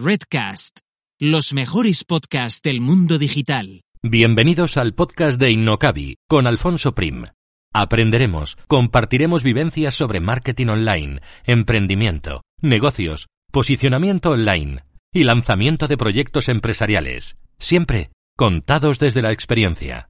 Redcast, los mejores podcasts del mundo digital. Bienvenidos al podcast de Innocabi con Alfonso Prim. Aprenderemos, compartiremos vivencias sobre marketing online, emprendimiento, negocios, posicionamiento online y lanzamiento de proyectos empresariales, siempre contados desde la experiencia.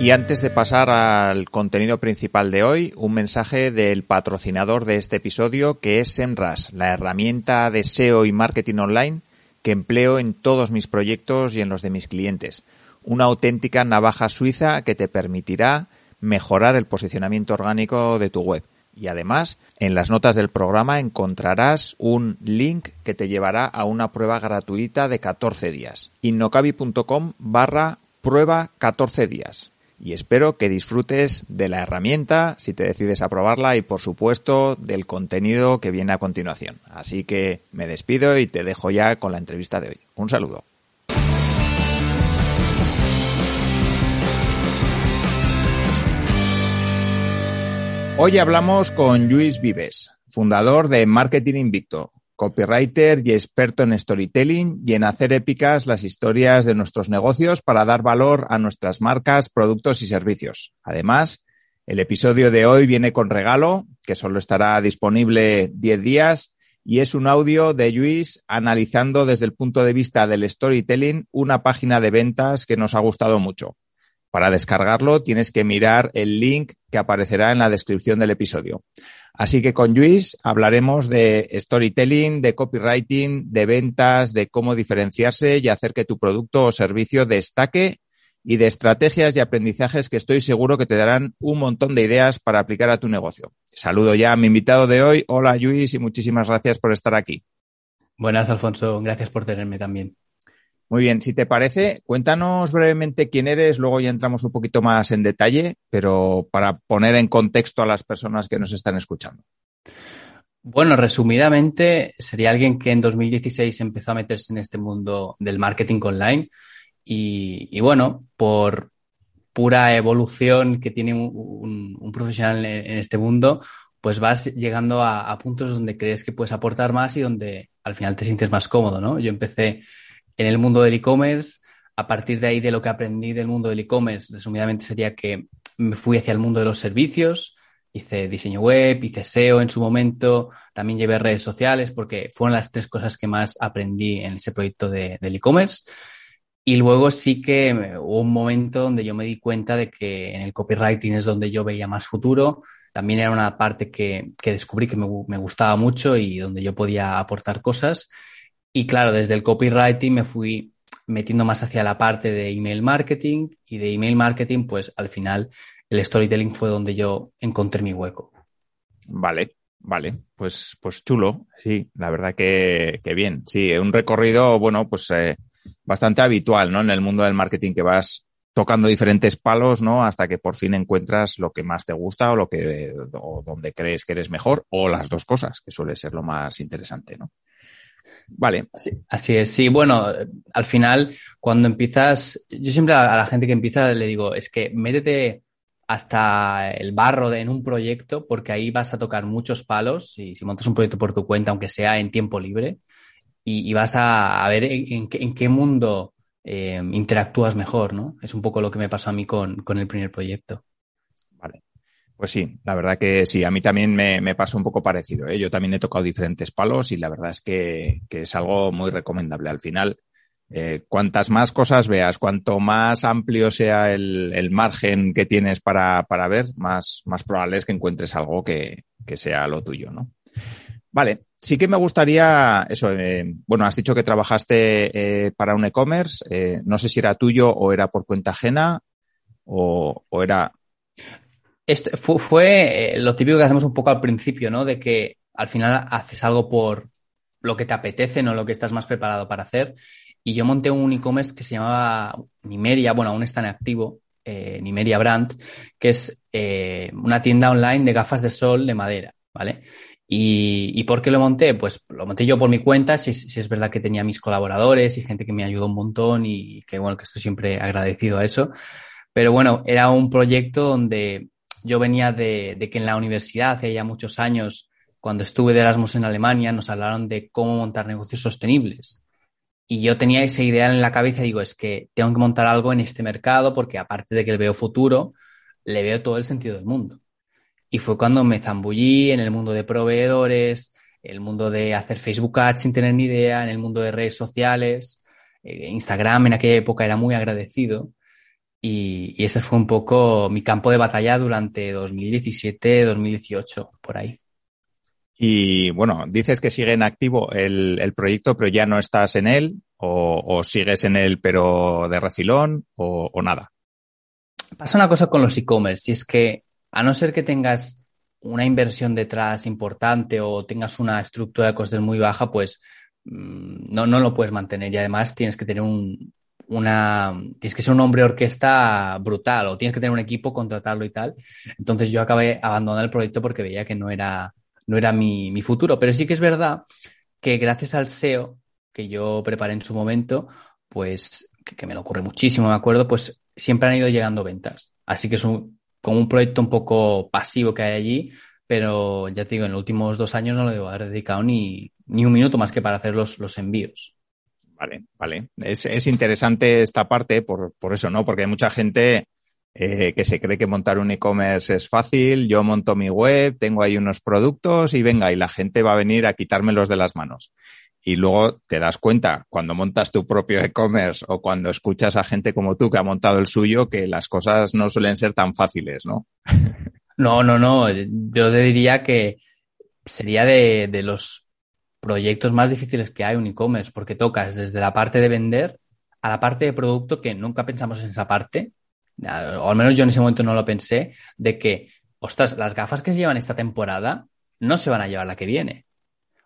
Y antes de pasar al contenido principal de hoy, un mensaje del patrocinador de este episodio que es SEMRAS, la herramienta de SEO y marketing online que empleo en todos mis proyectos y en los de mis clientes. Una auténtica navaja suiza que te permitirá mejorar el posicionamiento orgánico de tu web. Y además, en las notas del programa encontrarás un link que te llevará a una prueba gratuita de 14 días. innocabi.com barra prueba 14 días y espero que disfrutes de la herramienta si te decides a probarla y por supuesto del contenido que viene a continuación. Así que me despido y te dejo ya con la entrevista de hoy. Un saludo. Hoy hablamos con Luis Vives, fundador de Marketing Invicto, copywriter y experto en storytelling y en hacer épicas las historias de nuestros negocios para dar valor a nuestras marcas, productos y servicios. Además, el episodio de hoy viene con regalo, que solo estará disponible 10 días, y es un audio de Luis analizando desde el punto de vista del storytelling una página de ventas que nos ha gustado mucho. Para descargarlo tienes que mirar el link que aparecerá en la descripción del episodio. Así que con Luis hablaremos de storytelling, de copywriting, de ventas, de cómo diferenciarse y hacer que tu producto o servicio destaque y de estrategias y aprendizajes que estoy seguro que te darán un montón de ideas para aplicar a tu negocio. Saludo ya a mi invitado de hoy. Hola Luis y muchísimas gracias por estar aquí. Buenas, Alfonso. Gracias por tenerme también. Muy bien, si te parece, cuéntanos brevemente quién eres, luego ya entramos un poquito más en detalle, pero para poner en contexto a las personas que nos están escuchando. Bueno, resumidamente, sería alguien que en 2016 empezó a meterse en este mundo del marketing online y, bueno, por pura evolución que tiene un, profesional en, este mundo, pues vas llegando a, a puntos donde crees que puedes aportar más y donde al final te sientes más cómodo, ¿no? Yo empecé en el mundo del e-commerce. A partir de ahí, de lo que aprendí del mundo del e-commerce, resumidamente sería que me fui hacia el mundo de los servicios, hice diseño web, hice SEO en su momento, también llevé redes sociales porque fueron las tres cosas que más aprendí en ese proyecto de, del e-commerce. Y luego sí que hubo un momento donde yo me di cuenta de que en el copywriting es donde yo veía más futuro. También era una parte que, que descubrí que me, me, gustaba mucho y donde yo podía aportar cosas. Y claro, desde el copywriting me fui metiendo más hacia la parte de email marketing y de email marketing, pues al final el storytelling fue donde yo encontré mi hueco. Vale, vale, pues, pues chulo, sí, la verdad que, que bien, sí, un recorrido, bueno, pues eh, bastante habitual, ¿no? En el mundo del marketing que vas tocando diferentes palos, ¿no? Hasta que por fin encuentras lo que más te gusta o lo que, o donde crees que eres mejor, o las dos cosas, que suele ser lo más interesante, ¿no? Vale. Así, es, sí. Bueno, al final, cuando empiezas, yo siempre a la gente que empieza le digo, es que métete hasta el barro en un proyecto, porque ahí vas a tocar muchos palos y si montas un proyecto por tu cuenta, aunque sea en tiempo libre, y, vas a, ver en, qué, mundo eh, interactúas mejor, ¿no? Es un poco lo que me pasó a mí con, con el primer proyecto. Pues sí, la verdad que sí, a mí también me, me pasa un poco parecido. ¿eh? Yo también he tocado diferentes palos y la verdad es que, que es algo muy recomendable. Al final, eh, cuantas más cosas veas, cuanto más amplio sea el, el margen que tienes para, para ver, más, más probable es que encuentres algo que, que sea lo tuyo, ¿no? Vale, sí que me gustaría, eso, eh, bueno, has dicho que trabajaste eh, para un e-commerce, no sé si era tuyo o era por cuenta ajena o, o era este fue, eh, lo típico que hacemos un poco al principio, ¿no? De que al final haces algo por lo que te apetece, no lo que estás más preparado para hacer. Y yo monté un e-commerce que se llamaba Nimeria, bueno, aún está en activo, eh, Nimeria Brand, que es eh, una tienda online de gafas de sol de madera, ¿vale? Y, ¿Y, por qué lo monté? Pues lo monté yo por mi cuenta, si, si, es verdad que tenía mis colaboradores y gente que me ayudó un montón y que bueno, que estoy siempre agradecido a eso. Pero bueno, era un proyecto donde yo venía de, de, que en la universidad, hace ya muchos años, cuando estuve de Erasmus en Alemania, nos hablaron de cómo montar negocios sostenibles. Y yo tenía esa idea en la cabeza digo, es que tengo que montar algo en este mercado porque aparte de que le veo futuro, le veo todo el sentido del mundo. Y fue cuando me zambullí en el mundo de proveedores, el mundo de hacer Facebook Ads sin tener ni idea, en el mundo de redes sociales. Eh, Instagram en aquella época era muy agradecido. Y, y, ese fue un poco mi campo de batalla durante 2017, 2018, por ahí. Y bueno, dices que sigue en activo el, el proyecto, pero ya no estás en él, o, o sigues en él, pero de refilón, o, o nada. Pasa una cosa con los e-commerce, y es que a no ser que tengas una inversión detrás importante o tengas una estructura de costes muy baja, pues mm, no, no lo puedes mantener. Y además tienes que tener un, una, tienes que ser un hombre orquesta brutal o tienes que tener un equipo, contratarlo y tal. Entonces yo acabé abandonando el proyecto porque veía que no era, no era mi, mi futuro. Pero sí que es verdad que gracias al SEO que yo preparé en su momento, pues que, me lo ocurre muchísimo, me acuerdo, pues siempre han ido llegando ventas. Así que es un, como un proyecto un poco pasivo que hay allí, pero ya te digo, en los últimos dos años no le debo haber dedicado ni, ni un minuto más que para hacer los, los envíos. Vale, vale. Es, es interesante esta parte por, por, eso, ¿no? Porque hay mucha gente eh, que se cree que montar un e-commerce es fácil, yo monto mi web, tengo ahí unos productos y venga, y la gente va a venir a quitármelos de las manos. Y luego te das cuenta cuando montas tu propio e-commerce o cuando escuchas a gente como tú que ha montado el suyo que las cosas no suelen ser tan fáciles, ¿no? No, no, no. Yo te diría que sería de, de los proyectos más difíciles que hay un e-commerce porque tocas desde la parte de vender a la parte de producto que nunca pensamos en esa parte o al menos yo en ese momento no lo pensé, de que, ostras, las gafas que se llevan esta temporada no se van a llevar la que viene.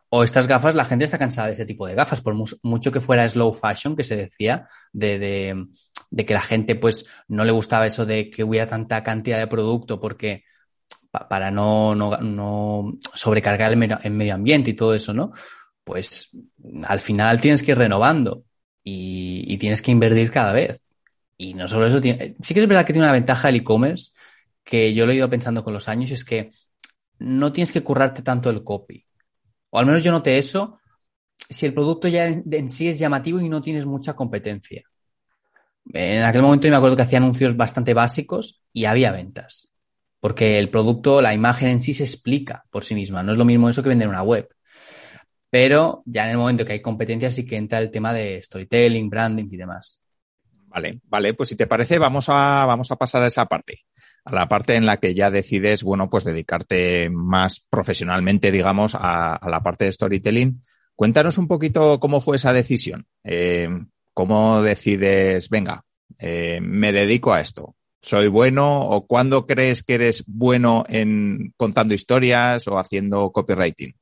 O estas gafas, la gente está cansada de ese tipo de gafas, por mucho que fuera slow fashion, que se decía, de, de, de que la gente pues no le gustaba eso de que hubiera tanta cantidad de producto porque para no, no, no sobrecargar el medio, ambiente y todo eso, ¿no? Pues al final tienes que ir renovando y, y tienes que invertir cada vez. Y no solo eso, tiene, sí que es verdad que tiene una ventaja el e-commerce, que yo lo he ido pensando con los años, es que no tienes que currarte tanto el copy. O al menos yo noté eso si el producto ya en sí es llamativo y no tienes mucha competencia. En aquel momento yo me acuerdo que hacía anuncios bastante básicos y había ventas. Porque el producto, la imagen en sí se explica por sí misma. No es lo mismo eso que vender una web. Pero ya en el momento que hay competencia sí que entra el tema de storytelling, branding y demás. Vale, vale, pues si te parece, vamos a, vamos a pasar a esa parte, a la parte en la que ya decides, bueno, pues dedicarte más profesionalmente, digamos, a, la parte de storytelling. Cuéntanos un poquito cómo fue esa decisión. Eh, ¿Cómo decides, venga, eh, me dedico a esto? ¿Soy bueno o cuándo crees que eres bueno en contando historias o haciendo copywriting?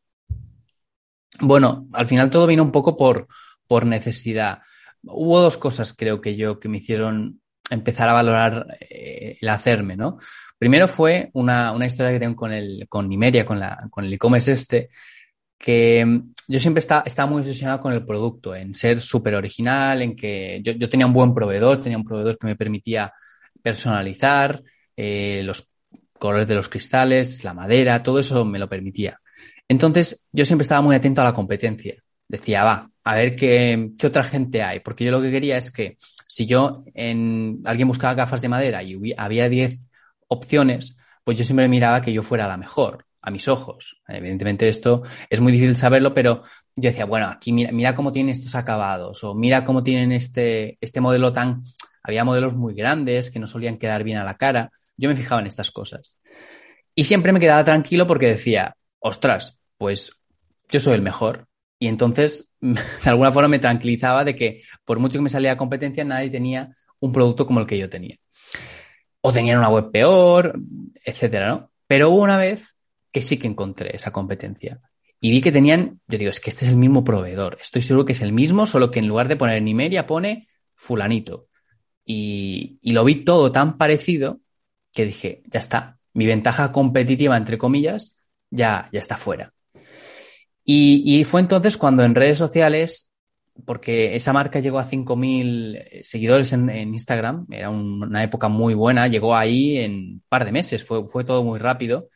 Bueno, al final todo vino un poco por, por necesidad hubo dos cosas, creo que yo, que me hicieron empezar a valorar eh, el hacerme, ¿no? Primero fue una, una historia que tengo con el, con Nimeria, con la, con el e-commerce este, que mm, yo siempre estaba, estaba muy obsesionado con el producto, en ser súper original, en que yo, yo, tenía un buen proveedor, tenía un proveedor que me permitía personalizar eh, los colores de los cristales, la madera, todo eso me lo permitía. Entonces, yo siempre estaba muy atento a la competencia. Decía, va, a ver qué, qué, otra gente hay, porque yo lo que quería es que si yo en alguien buscaba gafas de madera y había 10 opciones, pues yo siempre miraba que yo fuera la mejor a mis ojos. Evidentemente esto es muy difícil saberlo, pero yo decía, bueno, aquí mira, mira cómo tienen estos acabados o mira cómo tienen este, este modelo tan... Había modelos muy grandes que no solían quedar bien a la cara. Yo me fijaba en estas cosas. Y siempre me quedaba tranquilo porque decía, ostras, pues yo soy el mejor. Y entonces, de alguna forma me tranquilizaba de que por mucho que me salía competencia, nadie tenía un producto como el que yo tenía. O tenían una web peor, etcétera, ¿no? Pero hubo una vez que sí que encontré esa competencia. Y vi que tenían, yo digo, es que este es el mismo proveedor. Estoy seguro que es el mismo, solo que en lugar de poner Nimeria pone fulanito. Y, y lo vi todo tan parecido que dije, ya está, mi ventaja competitiva, entre comillas, ya, ya está fuera. Y, y, fue entonces cuando en redes sociales, porque esa marca llegó a 5.000 seguidores en, Instagram, era un, una época muy buena, llegó ahí en par de meses, fue, fue todo muy rápido,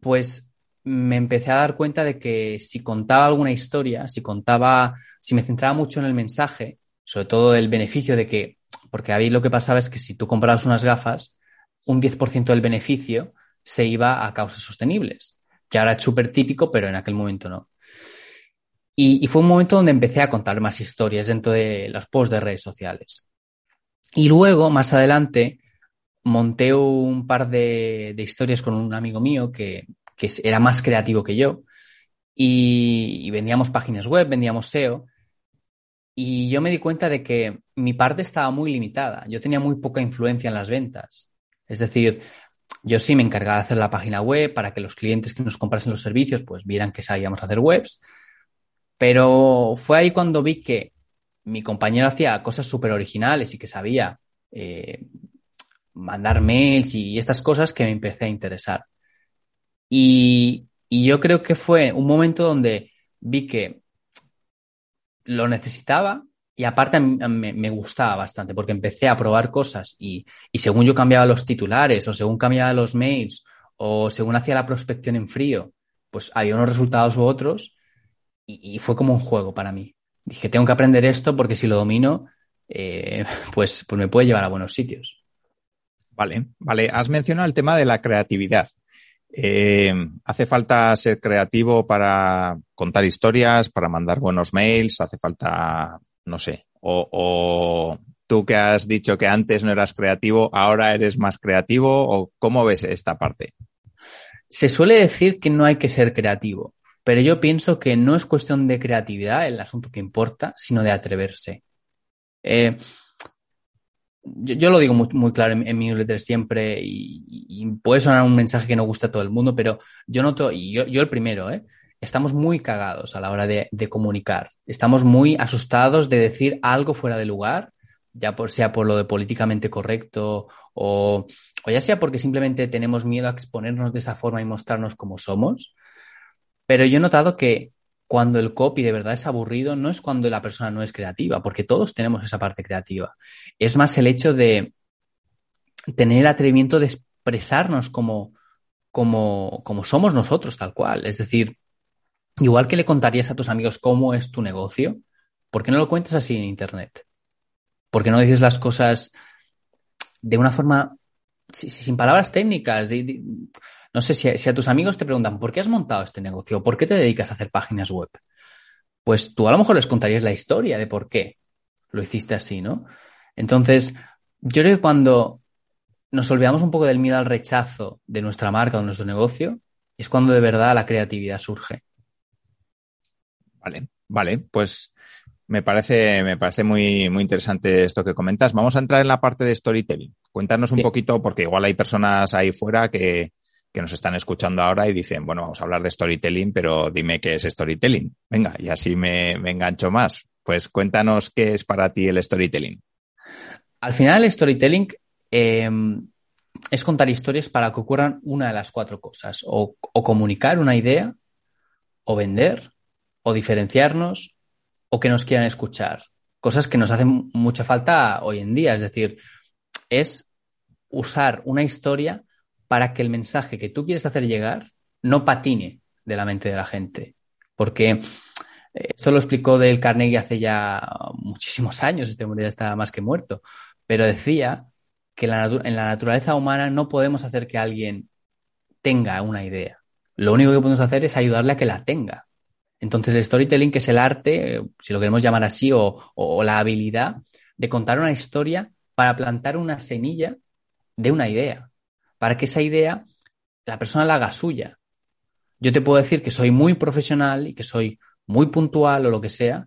pues me empecé a dar cuenta de que si contaba alguna historia, si contaba, si me centraba mucho en el mensaje, sobre todo el beneficio de que, porque ahí lo que pasaba es que si tú comprabas unas gafas, un 10% del beneficio se iba a causas sostenibles, que ahora es súper típico, pero en aquel momento no. Y, fue un momento donde empecé a contar más historias dentro de los posts de redes sociales. Y luego, más adelante, monté un par de, historias con un amigo mío que, era más creativo que yo. Y, vendíamos páginas web, vendíamos SEO. Y yo me di cuenta de que mi parte estaba muy limitada. Yo tenía muy poca influencia en las ventas. Es decir, yo sí me encargaba de hacer la página web para que los clientes que nos comprasen los servicios pues vieran que sabíamos hacer webs pero fue ahí cuando vi que mi compañero hacía cosas súper originales y que sabía eh, mandar mails y estas cosas que me empecé a interesar. Y, yo creo que fue un momento donde vi que lo necesitaba y aparte me, me, gustaba bastante porque empecé a probar cosas y, según yo cambiaba los titulares o según cambiaba los mails o según hacía la prospección en frío, pues había unos resultados u otros y, fue como un juego para mí. Dije, tengo que aprender esto porque si lo domino, eh, pues, pues me puede llevar a buenos sitios. Vale, vale. Has mencionado el tema de la creatividad. Eh, ¿Hace falta ser creativo para contar historias, para mandar buenos mails? ¿Hace falta, no sé, o, o, tú que has dicho que antes no eras creativo, ahora eres más creativo? ¿O cómo ves esta parte? Se suele decir que no hay que ser creativo. Pero yo pienso que no es cuestión de creatividad el asunto que importa, sino de atreverse. Eh, yo, lo digo muy, claro en, mi newsletter siempre y, puede sonar un mensaje que no gusta a todo el mundo, pero yo noto, y yo, el primero, ¿eh? estamos muy cagados a la hora de, comunicar. Estamos muy asustados de decir algo fuera de lugar, ya por, sea por lo de políticamente correcto o ya sea porque simplemente tenemos miedo a exponernos de esa forma y mostrarnos como somos. Pero yo he notado que cuando el copy de verdad es aburrido, no es cuando la persona no es creativa, porque todos tenemos esa parte creativa. Es más el hecho de tener el atrevimiento de expresarnos como, como, como somos nosotros, tal cual. Es decir, igual que le contarías a tus amigos cómo es tu negocio, ¿por qué no lo cuentas así en Internet? ¿Por qué no dices las cosas de una forma sin palabras técnicas? No sé si a, tus amigos te preguntan, ¿por qué has montado este negocio? ¿Por qué te dedicas a hacer páginas web? Pues tú a lo mejor les contarías la historia de por qué lo hiciste así, ¿no? Entonces, yo creo que cuando nos olvidamos un poco del miedo al rechazo de nuestra marca o de nuestro negocio, es cuando de verdad la creatividad surge. Vale, vale, pues me parece, me parece muy, muy interesante esto que comentas. Vamos a entrar en la parte de storytelling. Cuéntanos un poquito, porque igual hay personas ahí fuera que, que nos están escuchando ahora y dicen, bueno, vamos a hablar de storytelling, pero dime qué es storytelling. Venga, y así me, engancho más. Pues cuéntanos qué es para ti el storytelling. Al final, el storytelling eh, es contar historias para que ocurran una de las cuatro cosas, o, o comunicar una idea, o vender, o diferenciarnos, o que nos quieran escuchar. Cosas que nos hacen mucha falta hoy en día. Es decir, es usar una historia para que el mensaje que tú quieres hacer llegar no patine de la mente de la gente. Porque eh, esto lo explicó Del Carnegie hace ya muchísimos años, este hombre ya está más que muerto, pero decía que en la naturaleza humana no podemos hacer que alguien tenga una idea. Lo único que podemos hacer es ayudarle a que la tenga. Entonces el storytelling, que es el arte, si lo queremos llamar así, o la habilidad de contar una historia para plantar una semilla de una idea para que esa idea la persona la haga suya. Yo te puedo decir que soy muy profesional y que soy muy puntual o lo que sea,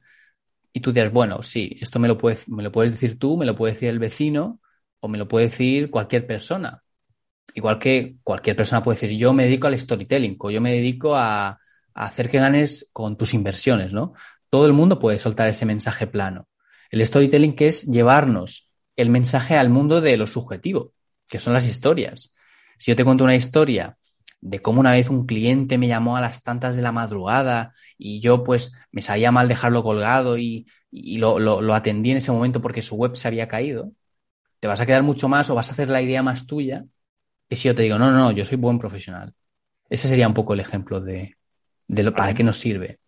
y tú dirás, bueno, sí, esto me lo, puedes, me lo puedes decir tú, me lo puede decir el vecino o me lo puede decir cualquier persona. Igual que cualquier persona puede decir, yo me dedico al storytelling o yo me dedico a, a hacer que ganes con tus inversiones, ¿no? Todo el mundo puede soltar ese mensaje plano. El storytelling que es llevarnos el mensaje al mundo de lo subjetivo, que son las historias. Si yo te cuento una historia de cómo una vez un cliente me llamó a las tantas de la madrugada y yo pues me sabía mal dejarlo colgado y, lo, atendí en ese momento porque su web se había caído, te vas a quedar mucho más o vas a hacer la idea más tuya y si yo te digo, no, no, no, yo soy buen profesional. Ese sería un poco el ejemplo de, de lo, para qué nos sirve.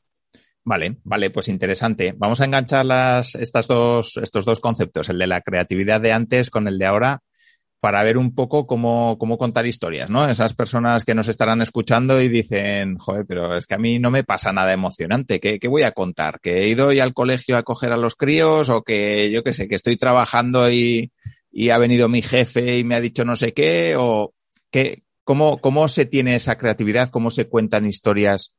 Vale, vale, pues interesante. Vamos a enganchar las, estas dos, estos dos conceptos, el de la creatividad de antes con el de ahora, para ver un poco cómo, cómo contar historias, ¿no? Esas personas que nos estarán escuchando y dicen, joder, pero es que a mí no me pasa nada emocionante. ¿Qué, qué voy a contar? ¿Que he ido hoy al colegio a coger a los críos o que yo qué sé, que estoy trabajando y, y ha venido mi jefe y me ha dicho no sé qué? ¿O qué, cómo, cómo se tiene esa creatividad? ¿Cómo se cuentan historias?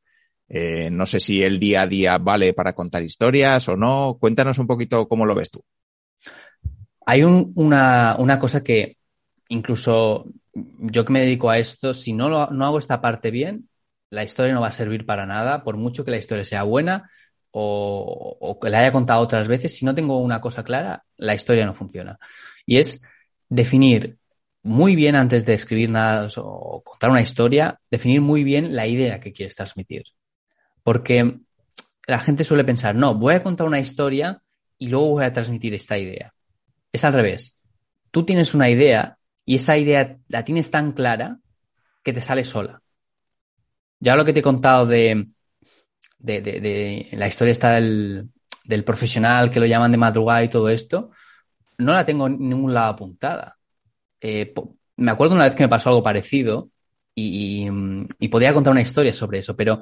Eh, no sé si el día a día vale para contar historias o no. Cuéntanos un poquito cómo lo ves tú. Hay un, una, una cosa que incluso yo que me dedico a esto, si no, lo, no hago esta parte bien, la historia no va a servir para nada, por mucho que la historia sea buena o, o, que la haya contado otras veces, si no tengo una cosa clara, la historia no funciona. Y es definir muy bien antes de escribir nada o contar una historia, definir muy bien la idea que quieres transmitir. Porque la gente suele pensar, no, voy a contar una historia y luego voy a transmitir esta idea. Es al revés. Tú tienes una idea y esa idea la tienes tan clara que te sale sola. Ya lo que te he contado de, la historia está del, profesional que lo llaman de madrugada y todo esto, no la tengo en ningún lado apuntada. Eh, me acuerdo una vez que me pasó algo parecido y, y, y, podía contar una historia sobre eso, pero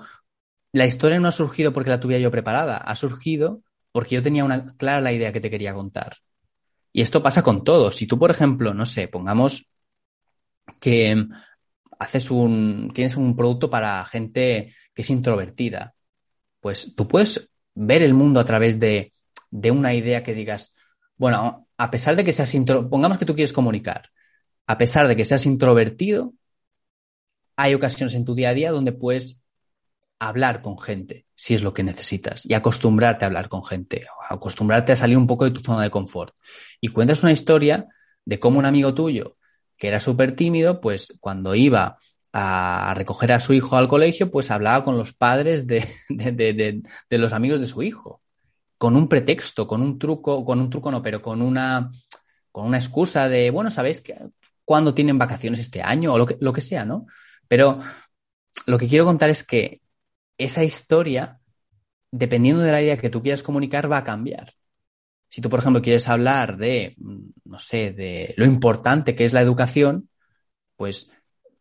la historia no ha surgido porque la tuviera yo preparada, ha surgido porque yo tenía una clara la idea que te quería contar. Y esto pasa con todo. Si tú, por ejemplo, no sé, pongamos que haces un, tienes un producto para gente que es introvertida, pues tú puedes ver el mundo a través de, de una idea que digas, bueno, a pesar de que seas intro, pongamos que tú quieres comunicar, a pesar de que seas introvertido, hay ocasiones en tu día a día donde puedes hablar con gente, si es lo que necesitas, y acostumbrarte a hablar con gente, acostumbrarte a salir un poco de tu zona de confort. Y cuentas una historia de cómo un amigo tuyo, que era súper tímido, pues cuando iba a recoger a su hijo al colegio, pues hablaba con los padres de, de, de, los amigos de su hijo, con un pretexto, con un truco, con un truco no, pero con una, con una excusa de, bueno, ¿sabéis que cuándo tienen vacaciones este año? O lo que, lo que sea, ¿no? Pero lo que quiero contar es que esa historia, dependiendo de la idea que tú quieras comunicar, va a cambiar. Si tú, por ejemplo, quieres hablar de, no sé, de lo importante que es la educación, pues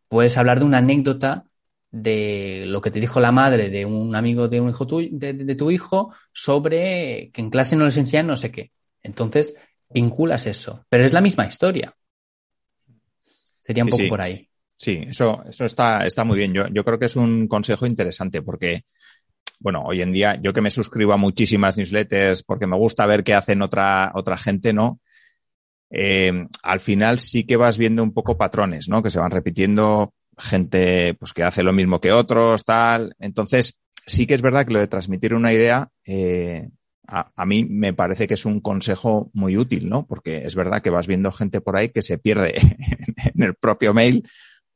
puedes hablar de una anécdota de lo que te dijo la madre de un amigo de un hijo tu, de, de, tu hijo sobre que en clase no les enseñan no sé qué. Entonces, vinculas eso. Pero es la misma historia. Sería un sí, poco sí. por ahí. Sí, eso, eso está, está muy bien. Yo, yo creo que es un consejo interesante porque, bueno, hoy en día, yo que me suscribo a muchísimas newsletters porque me gusta ver qué hacen otra, otra gente, ¿no? Eh, al final sí que vas viendo un poco patrones, ¿no? Que se van repitiendo, gente pues que hace lo mismo que otros, tal. Entonces, sí que es verdad que lo de transmitir una idea, eh, a, a, mí me parece que es un consejo muy útil, ¿no? Porque es verdad que vas viendo gente por ahí que se pierde en el propio mail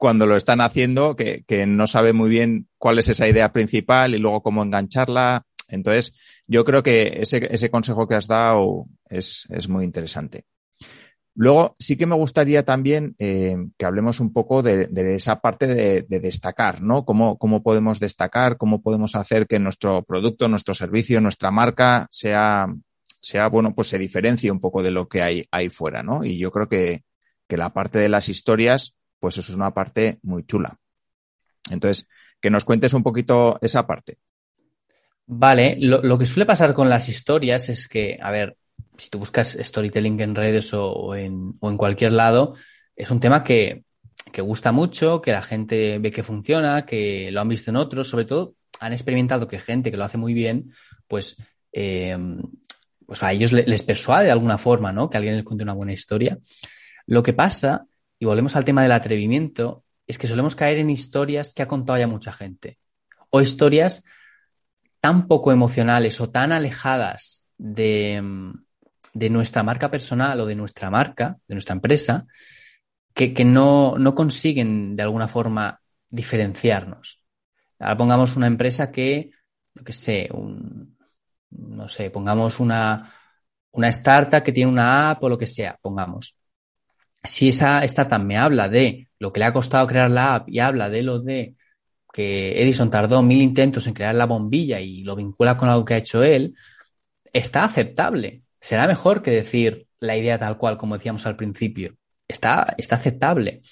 cuando lo están haciendo, que, que, no sabe muy bien cuál es esa idea principal y luego cómo engancharla. Entonces, yo creo que ese, ese consejo que has dado es, es muy interesante. Luego, sí que me gustaría también eh, que hablemos un poco de, de esa parte de, de, destacar, ¿no? Cómo, cómo podemos destacar, cómo podemos hacer que nuestro producto, nuestro servicio, nuestra marca sea, sea bueno, pues se diferencie un poco de lo que hay ahí fuera, ¿no? Y yo creo que, que la parte de las historias, pues eso es una parte muy chula. Entonces, que nos cuentes un poquito esa parte. Vale, lo, lo, que suele pasar con las historias es que, a ver, si tú buscas storytelling en redes o, en, o en, cualquier lado, es un tema que, que, gusta mucho, que la gente ve que funciona, que lo han visto en otros, sobre todo han experimentado que gente que lo hace muy bien, pues, eh, pues a ellos les, les persuade de alguna forma, ¿no? Que alguien les cuente una buena historia. Lo que pasa y volvemos al tema del atrevimiento, es que solemos caer en historias que ha contado ya mucha gente. O historias tan poco emocionales o tan alejadas de, de nuestra marca personal o de nuestra marca, de nuestra empresa, que, que no, no, consiguen de alguna forma diferenciarnos. Ahora pongamos una empresa que, yo qué sé, un, no sé, pongamos una, una startup que tiene una app o lo que sea, pongamos si esa startup me habla de lo que le ha costado crear la app y habla de lo de que Edison tardó mil intentos en crear la bombilla y lo vincula con algo que ha hecho él, está aceptable. Será mejor que decir la idea tal cual, como decíamos al principio. Está, está aceptable.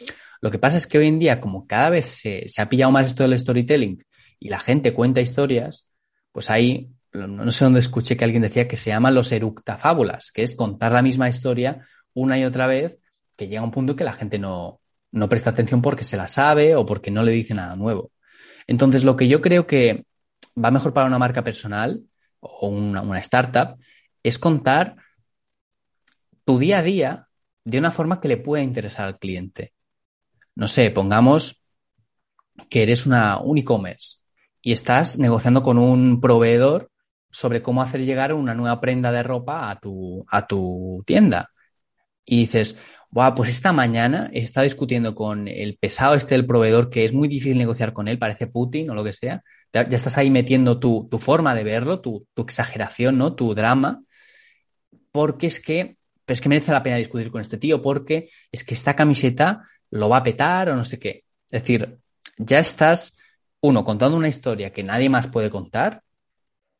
Lo que pasa es que hoy en día, como cada vez se, ha pillado más esto del storytelling y la gente cuenta historias, pues ahí, no sé dónde escuché que alguien decía que se llaman los eructafábulas, que es contar la misma historia una y otra vez, que llega un punto que la gente no, no presta atención porque se la sabe o porque no le dice nada nuevo. Entonces, lo que yo creo que va mejor para una marca personal o una, startup es contar tu día a día de una forma que le pueda interesar al cliente. No sé, pongamos que eres una, un e-commerce y estás negociando con un proveedor sobre cómo hacer llegar una nueva prenda de ropa a tu, a tu tienda. Y dices, Buah, pues esta mañana he estado discutiendo con el pesado este del proveedor que es muy difícil negociar con él, parece Putin o lo que sea. Ya, estás ahí metiendo tu, forma de verlo, tu, exageración, ¿no? Tu drama. Porque es que, pero es que merece la pena discutir con este tío, porque es que esta camiseta lo va a petar o no sé qué. Es decir, ya estás, uno, contando una historia que nadie más puede contar,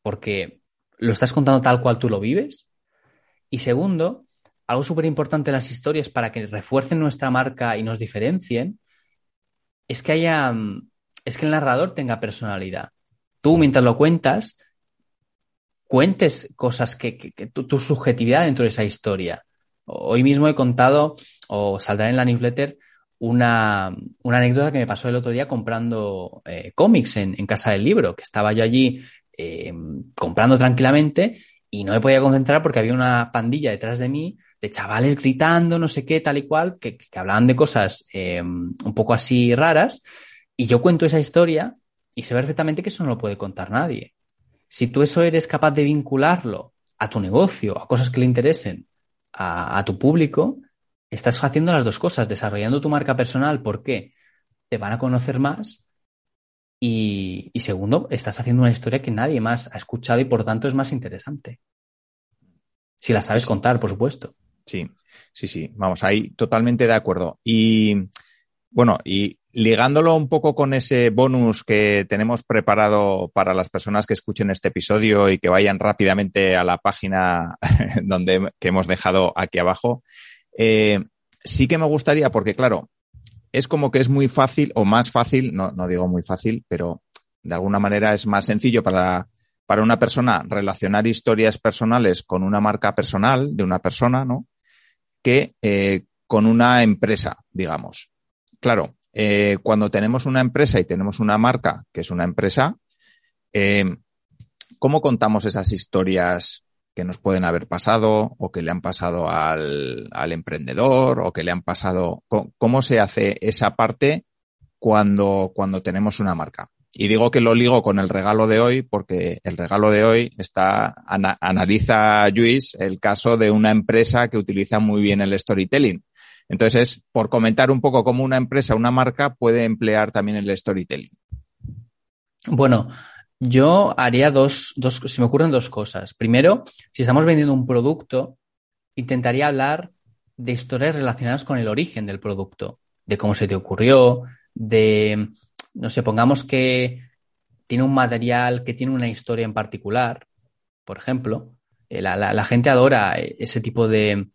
porque lo estás contando tal cual tú lo vives. Y segundo, algo súper importante en las historias para que refuercen nuestra marca y nos diferencien es que haya, mm, es que el narrador tenga personalidad. Tú, mientras lo cuentas, cuentes cosas que, tu, subjetividad dentro de esa historia. Hoy mismo he contado, o saldrá en la newsletter, una, anécdota que me pasó el otro día comprando eh, cómics en, Casa del Libro, que estaba yo allí eh, comprando tranquilamente y no me podía concentrar porque había una pandilla detrás de mí de chavales gritando, no sé qué, tal y cual, que, hablaban de cosas em, un poco así raras, y yo cuento esa historia y sé perfectamente que eso no lo puede contar nadie. Si tú eso eres capaz de vincularlo a tu negocio, a cosas que le interesen, a, tu público, estás haciendo las dos cosas, desarrollando tu marca personal, ¿por qué? Te van a conocer más y, y, segundo, estás haciendo una historia que nadie más ha escuchado y por tanto es más interesante. Si la sabes contar, por supuesto. Sí, sí, sí. Vamos, ahí totalmente de acuerdo. Y bueno, y ligándolo un poco con ese bonus que tenemos preparado para las personas que escuchen este episodio y que vayan rápidamente a la página donde que hemos dejado aquí abajo, eh, sí que me gustaría, porque claro, es como que es muy fácil o más fácil, no, no digo muy fácil, pero de alguna manera es más sencillo para para una persona relacionar historias personales con una marca personal de una persona, ¿no? Que eh, con una empresa, digamos. Claro, eh, cuando tenemos una empresa y tenemos una marca que es una empresa, eh, ¿cómo contamos esas historias que nos pueden haber pasado o que le han pasado al, al emprendedor o que le han pasado? ¿Cómo se hace esa parte cuando, cuando tenemos una marca? Y digo que lo ligo con el regalo de hoy porque el regalo de hoy está, analiza Luis el caso de una empresa que utiliza muy bien el storytelling. Entonces, por comentar un poco cómo una empresa, una marca puede emplear también el storytelling. Bueno, yo haría dos, dos, se me ocurren dos cosas. Primero, si estamos vendiendo un producto, intentaría hablar de historias relacionadas con el origen del producto, de cómo se te ocurrió, de no sé, pongamos que tiene un material que tiene una historia en particular, por ejemplo, eh, la, gente adora ese tipo de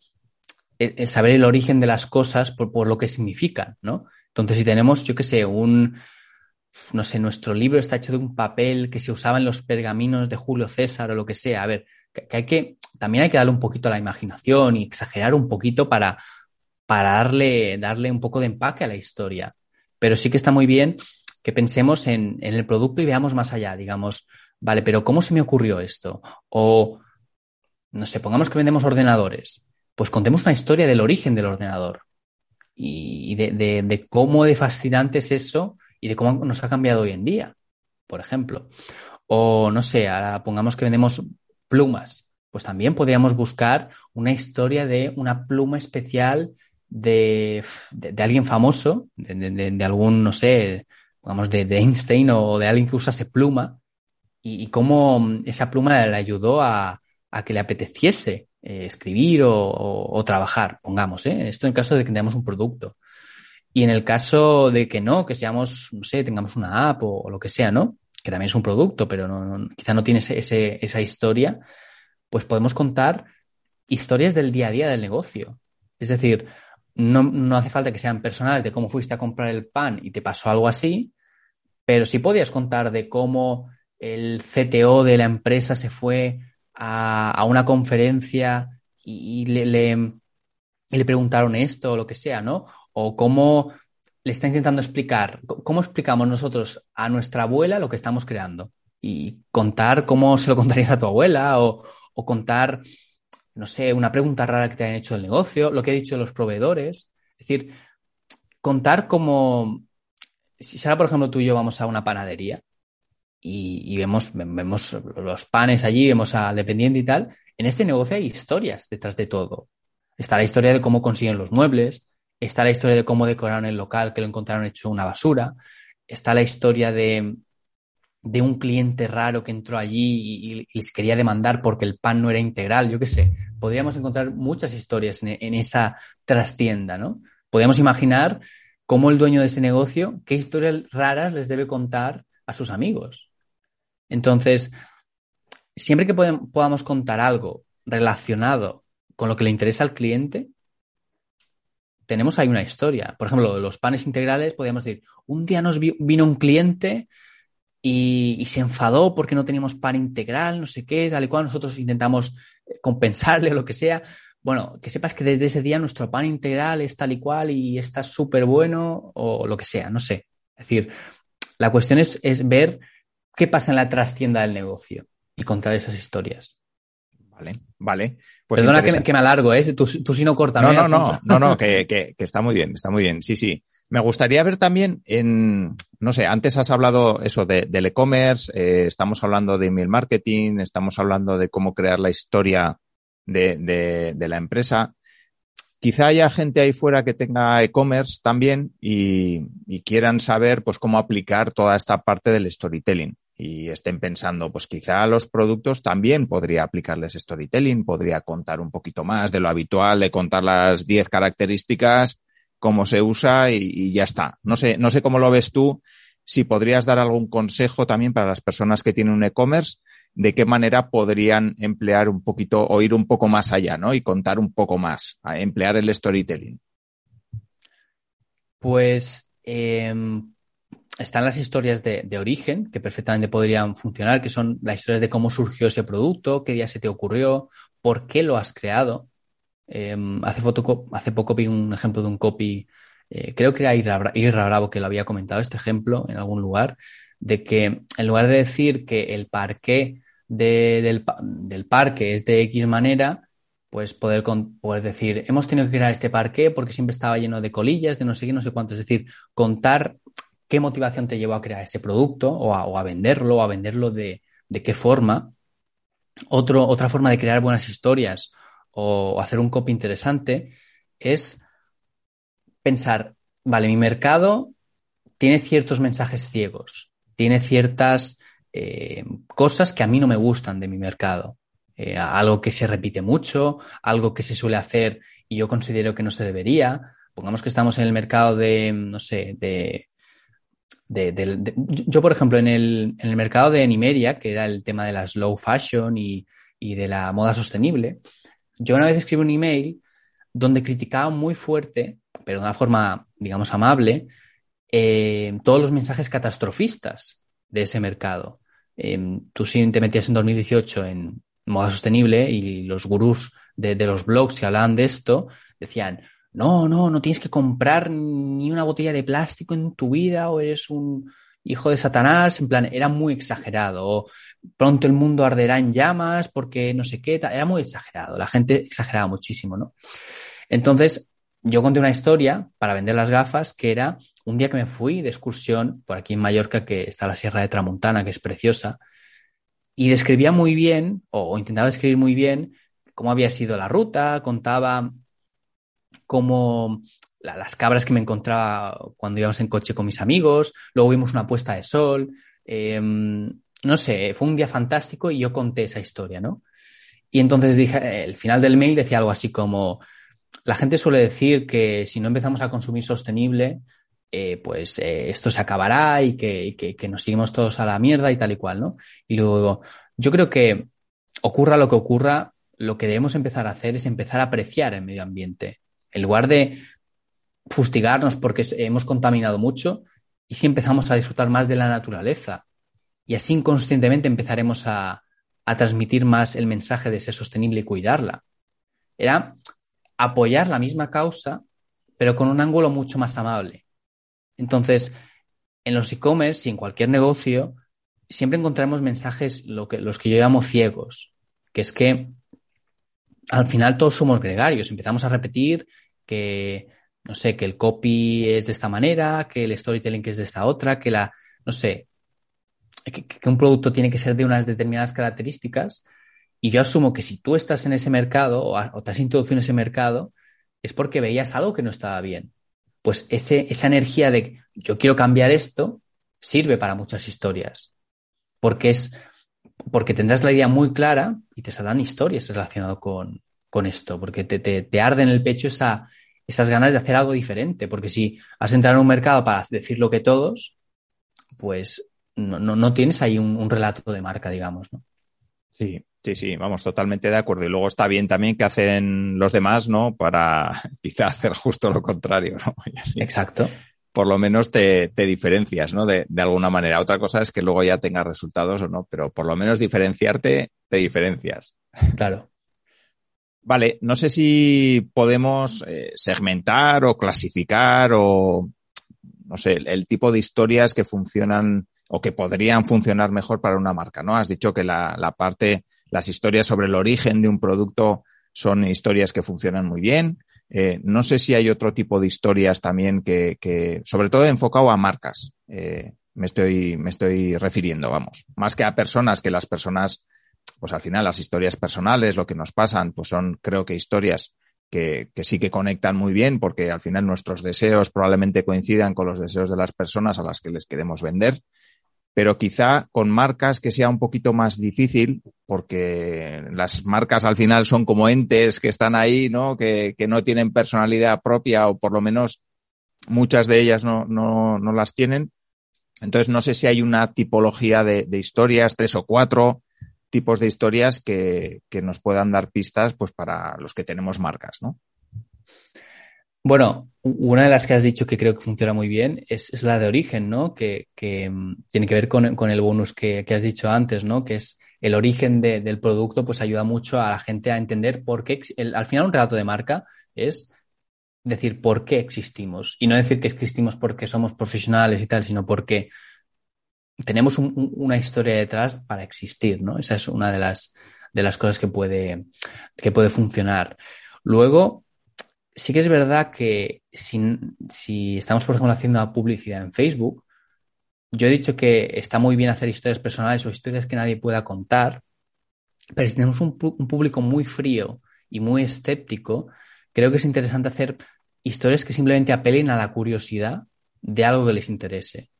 saber el origen de las cosas por, lo que significan, ¿no? Entonces, si tenemos, yo qué sé, un, no sé, nuestro libro está hecho de un papel que se usaba en los pergaminos de Julio César o lo que sea, a ver, que, hay que, también hay que darle un poquito a la imaginación y exagerar un poquito para, para darle, darle un poco de empaque a la historia. Pero sí que está muy bien que pensemos en, el producto y veamos más allá, digamos, vale, pero ¿cómo se me ocurrió esto? O, no sé, pongamos que vendemos ordenadores, pues contemos una historia del origen del ordenador y de, cómo de fascinante es eso y de cómo nos ha cambiado hoy en día, por ejemplo. O, no sé, ahora pongamos que vendemos plumas, pues también podríamos buscar una historia de una pluma especial de, alguien famoso, de, algún, no sé, vamos, de, Einstein o de alguien que usase pluma y, cómo esa pluma le ayudó a, que le apeteciese eh, escribir o, trabajar, pongamos, ¿eh? Esto en el caso de que tengamos un producto. Y en el caso de que no, que seamos, no sé, tengamos una app o, lo que sea, ¿no? Que también es un producto, pero no, quizá no tiene ese, esa historia, pues podemos contar historias del día a día del negocio. Es decir, no, no, hace falta que sean personales de cómo fuiste a comprar el pan y te pasó algo así, pero sí podías contar de cómo el CTO de la empresa se fue a, una conferencia y, le, le, preguntaron esto o lo que sea, ¿no? O cómo le está intentando explicar, cómo explicamos nosotros a nuestra abuela lo que estamos creando. Y contar cómo se lo contarías a tu abuela o, o contar, no sé, una pregunta rara que te han hecho del negocio, lo que han dicho los proveedores. Es decir, contar cómo, si ahora, por ejemplo, tú y yo vamos a una panadería y, vemos, vemos los panes allí, vemos al dependiente y tal, en este negocio hay historias detrás de todo. Está la historia de cómo consiguen los muebles, está la historia de cómo decoraron el local que lo encontraron hecho una basura, está la historia de, de un cliente raro que entró allí y, les quería demandar porque el pan no era integral, yo qué sé. Podríamos encontrar muchas historias en, en esa trastienda, ¿no? Podríamos imaginar cómo el dueño de ese negocio, qué historias raras les debe contar a sus amigos. Entonces, siempre que podamos contar algo relacionado con lo que le interesa al cliente, tenemos ahí una historia. Por ejemplo, los panes integrales, podríamos decir, un día nos vino un cliente y, se enfadó porque no teníamos pan integral, no sé qué, tal y cual. Nosotros intentamos eh, compensarle o lo que sea. Bueno, que sepas que desde ese día nuestro pan integral es tal y cual y está súper bueno o lo que sea, no sé. Es decir, la cuestión es, es ver qué pasa en la trastienda del negocio y contar esas historias. Vale, vale. Pues Perdona que me, alargo, ¿eh? Tú, tú sí no cortas. No, no, no, no, no, que, que, que, está muy bien, está muy bien. Sí, sí. Me gustaría ver también en, no sé, antes has hablado eso de, del e-commerce, eh, estamos hablando de email marketing, estamos hablando de cómo crear la historia de, de, de la empresa. Quizá haya gente ahí fuera que tenga e-commerce también y, y, quieran saber pues cómo aplicar toda esta parte del storytelling y estén pensando, pues quizá los productos también podría aplicarles storytelling, podría contar un poquito más de lo habitual, de contar las 10 características, cómo se usa y, y, ya está. No sé, no sé cómo lo ves tú, si podrías dar algún consejo también para las personas que tienen un e-commerce de qué manera podrían emplear un poquito o ir un poco más allá, ¿no? Y contar un poco más, emplear el storytelling. Pues eh, están las historias de, origen que perfectamente podrían funcionar, que son las historias de cómo surgió ese producto, qué día se te ocurrió, por qué lo has creado. Eh, hace, hace poco vi un ejemplo de un copy, eh, creo que era Irra, Irra Bravo que lo había comentado este ejemplo en algún lugar, de que en lugar de decir que el parqué de, del, del, parque es de X manera, pues poder, decir, hemos tenido que crear este parque porque siempre estaba lleno de colillas, de no sé qué, no sé cuánto. Es decir, contar qué motivación te llevó a crear ese producto o a, o venderlo, o a venderlo de, de qué forma. Otra forma de crear buenas historias o hacer un copy interesante es pensar, vale, mi mercado tiene ciertos mensajes ciegos, tiene ciertas eh, cosas que a mí no me gustan de mi mercado. Eh, algo que se repite mucho, algo que se suele hacer y yo considero que no se debería. Pongamos que estamos en el mercado de, no sé, de, de, de, yo, por ejemplo, en el, en el, mercado de Nimeria, que era el tema de la slow fashion y, y, de la moda sostenible, yo una vez escribí un email donde criticaba muy fuerte, pero de una forma, digamos, amable, eh, todos los mensajes catastrofistas de ese mercado. Eh, tú si te metías en 2018 en moda sostenible y los gurús de, de, los blogs que hablaban de esto decían, no, no, no tienes que comprar ni una botella de plástico en tu vida o eres un hijo de Satanás, en plan, era muy exagerado. O pronto el mundo arderá en llamas porque no sé qué, era muy exagerado. La gente exageraba muchísimo, ¿no? Entonces, yo conté una historia para vender las gafas que era un día que me fui de excursión por aquí en Mallorca, que está la Sierra de Tramontana, que es preciosa, y describía muy bien, o, intentaba describir muy bien, cómo había sido la ruta, contaba cómo la, las cabras que me encontraba cuando íbamos en coche con mis amigos, luego vimos una puesta de sol, eh, no sé, fue un día fantástico y yo conté esa historia, ¿no? Y entonces dije, el final del mail decía algo así como, la gente suele decir que si no empezamos a consumir sostenible, eh, pues eh, esto se acabará y que, que, nos seguimos todos a la mierda y tal y cual, ¿no? Y luego, yo creo que ocurra lo que ocurra, lo que debemos empezar a hacer es empezar a apreciar el medio ambiente. En lugar de fustigarnos porque hemos contaminado mucho, y si empezamos a disfrutar más de la naturaleza. Y así inconscientemente empezaremos a, a transmitir más el mensaje de ser sostenible y cuidarla. Era apoyar la misma causa, pero con un ángulo mucho más amable. Entonces, en los e-commerce y en cualquier negocio, siempre encontraremos mensajes, que, los que yo llamo ciegos, que es que al final todos somos gregarios, empezamos a repetir que, no sé, que el copy es de esta manera, que el storytelling es de esta otra, que la, no sé, que, que un producto tiene que ser de unas determinadas características, y yo asumo que si tú estás en ese mercado o, te has introducido en ese mercado, es porque veías algo que no estaba bien. Pues ese, esa energía de yo quiero cambiar esto sirve para muchas historias. Porque es porque tendrás la idea muy clara y te saldrán historias relacionadas con, con esto, porque te, te, te, arde en el pecho esa, esas ganas de hacer algo diferente. Porque si has entrado en un mercado para decir lo que todos, pues no, no, no tienes ahí un, un relato de marca, digamos, ¿no? Sí, sí, sí, vamos, totalmente de acuerdo. Y luego está bien también que hacen los demás, ¿no? Para quizá hacer justo lo contrario, ¿no? Exacto. Por lo menos te, te diferencias, ¿no? De, de, alguna manera. Otra cosa es que luego ya tengas resultados o no, pero por lo menos diferenciarte, te diferencias. Claro. Vale, no sé si podemos eh, segmentar o clasificar o, no sé, el, el tipo de historias que funcionan o que podrían funcionar mejor para una marca, ¿no? Has dicho que la, la parte, las historias sobre el origen de un producto son historias que funcionan muy bien. Eh, no sé si hay otro tipo de historias también que, que sobre todo enfocado a marcas, eh, me estoy, me estoy refiriendo, vamos. Más que a personas, que las personas, pues al final las historias personales, lo que nos pasan, pues son, creo que historias que, que, sí que conectan muy bien, porque al final nuestros deseos probablemente coincidan con los deseos de las personas a las que les queremos vender pero quizá con marcas que sea un poquito más difícil, porque las marcas al final son como entes que están ahí, ¿no? Que, que no tienen personalidad propia o por lo menos muchas de ellas no, no, no las tienen. Entonces no sé si hay una tipología de, historias, tres o cuatro tipos de historias que, que, nos puedan dar pistas pues para los que tenemos marcas, ¿no? Bueno, una de las que has dicho que creo que funciona muy bien es, la de origen, ¿no? Que, mm, tiene que ver con, el bonus que, has dicho antes, ¿no? Que es el origen de, del producto, pues ayuda mucho a la gente a entender por qué. Al final, un relato de marca es decir por qué existimos. Y no decir que existimos porque somos profesionales y tal, sino porque tenemos un, una historia detrás para existir, ¿no? Esa es una de las, de las cosas que puede, que puede funcionar. Luego, sí que es verdad que si, si, estamos, por ejemplo, haciendo publicidad en Facebook, yo he dicho que está muy bien hacer historias personales o historias que nadie pueda contar, pero si tenemos un, público muy frío y muy escéptico, creo que es interesante hacer historias que simplemente apelen a la curiosidad de algo que les interese.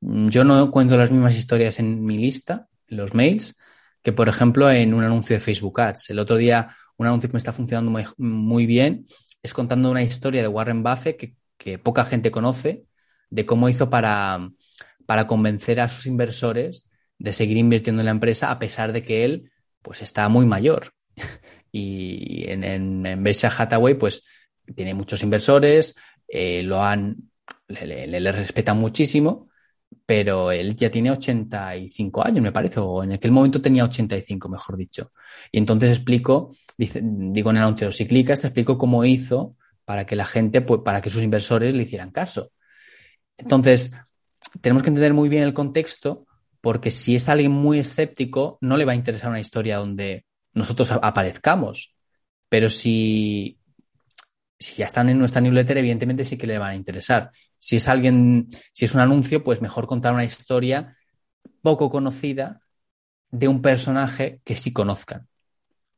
Yo no cuento las mismas historias en mi lista, en los mails, que por ejemplo en un anuncio de Facebook Ads. El otro día un anuncio que me está funcionando muy bien es contando una historia de Warren Buffett que, que poca gente conoce, de cómo hizo para, para convencer a sus inversores de seguir invirtiendo en la empresa a pesar de que él pues está muy mayor. y en, en, en Berkshire Hathaway pues tiene muchos inversores, eh, lo han, le, le, le, respetan muchísimo, pero él ya tiene 85 años, me parece, o en aquel momento tenía 85, mejor dicho. Y entonces explico, digo en el anuncio, si clicas, te explico cómo hizo para que la gente, pues, para que sus inversores le hicieran caso. Entonces, tenemos que entender muy bien el contexto, porque si es alguien muy escéptico, no le va a interesar una historia donde nosotros aparezcamos. Pero si si ya están en nuestra newsletter, evidentemente sí que le van a interesar. Si es alguien, si es un anuncio, pues mejor contar una historia poco conocida de un personaje que sí conozcan.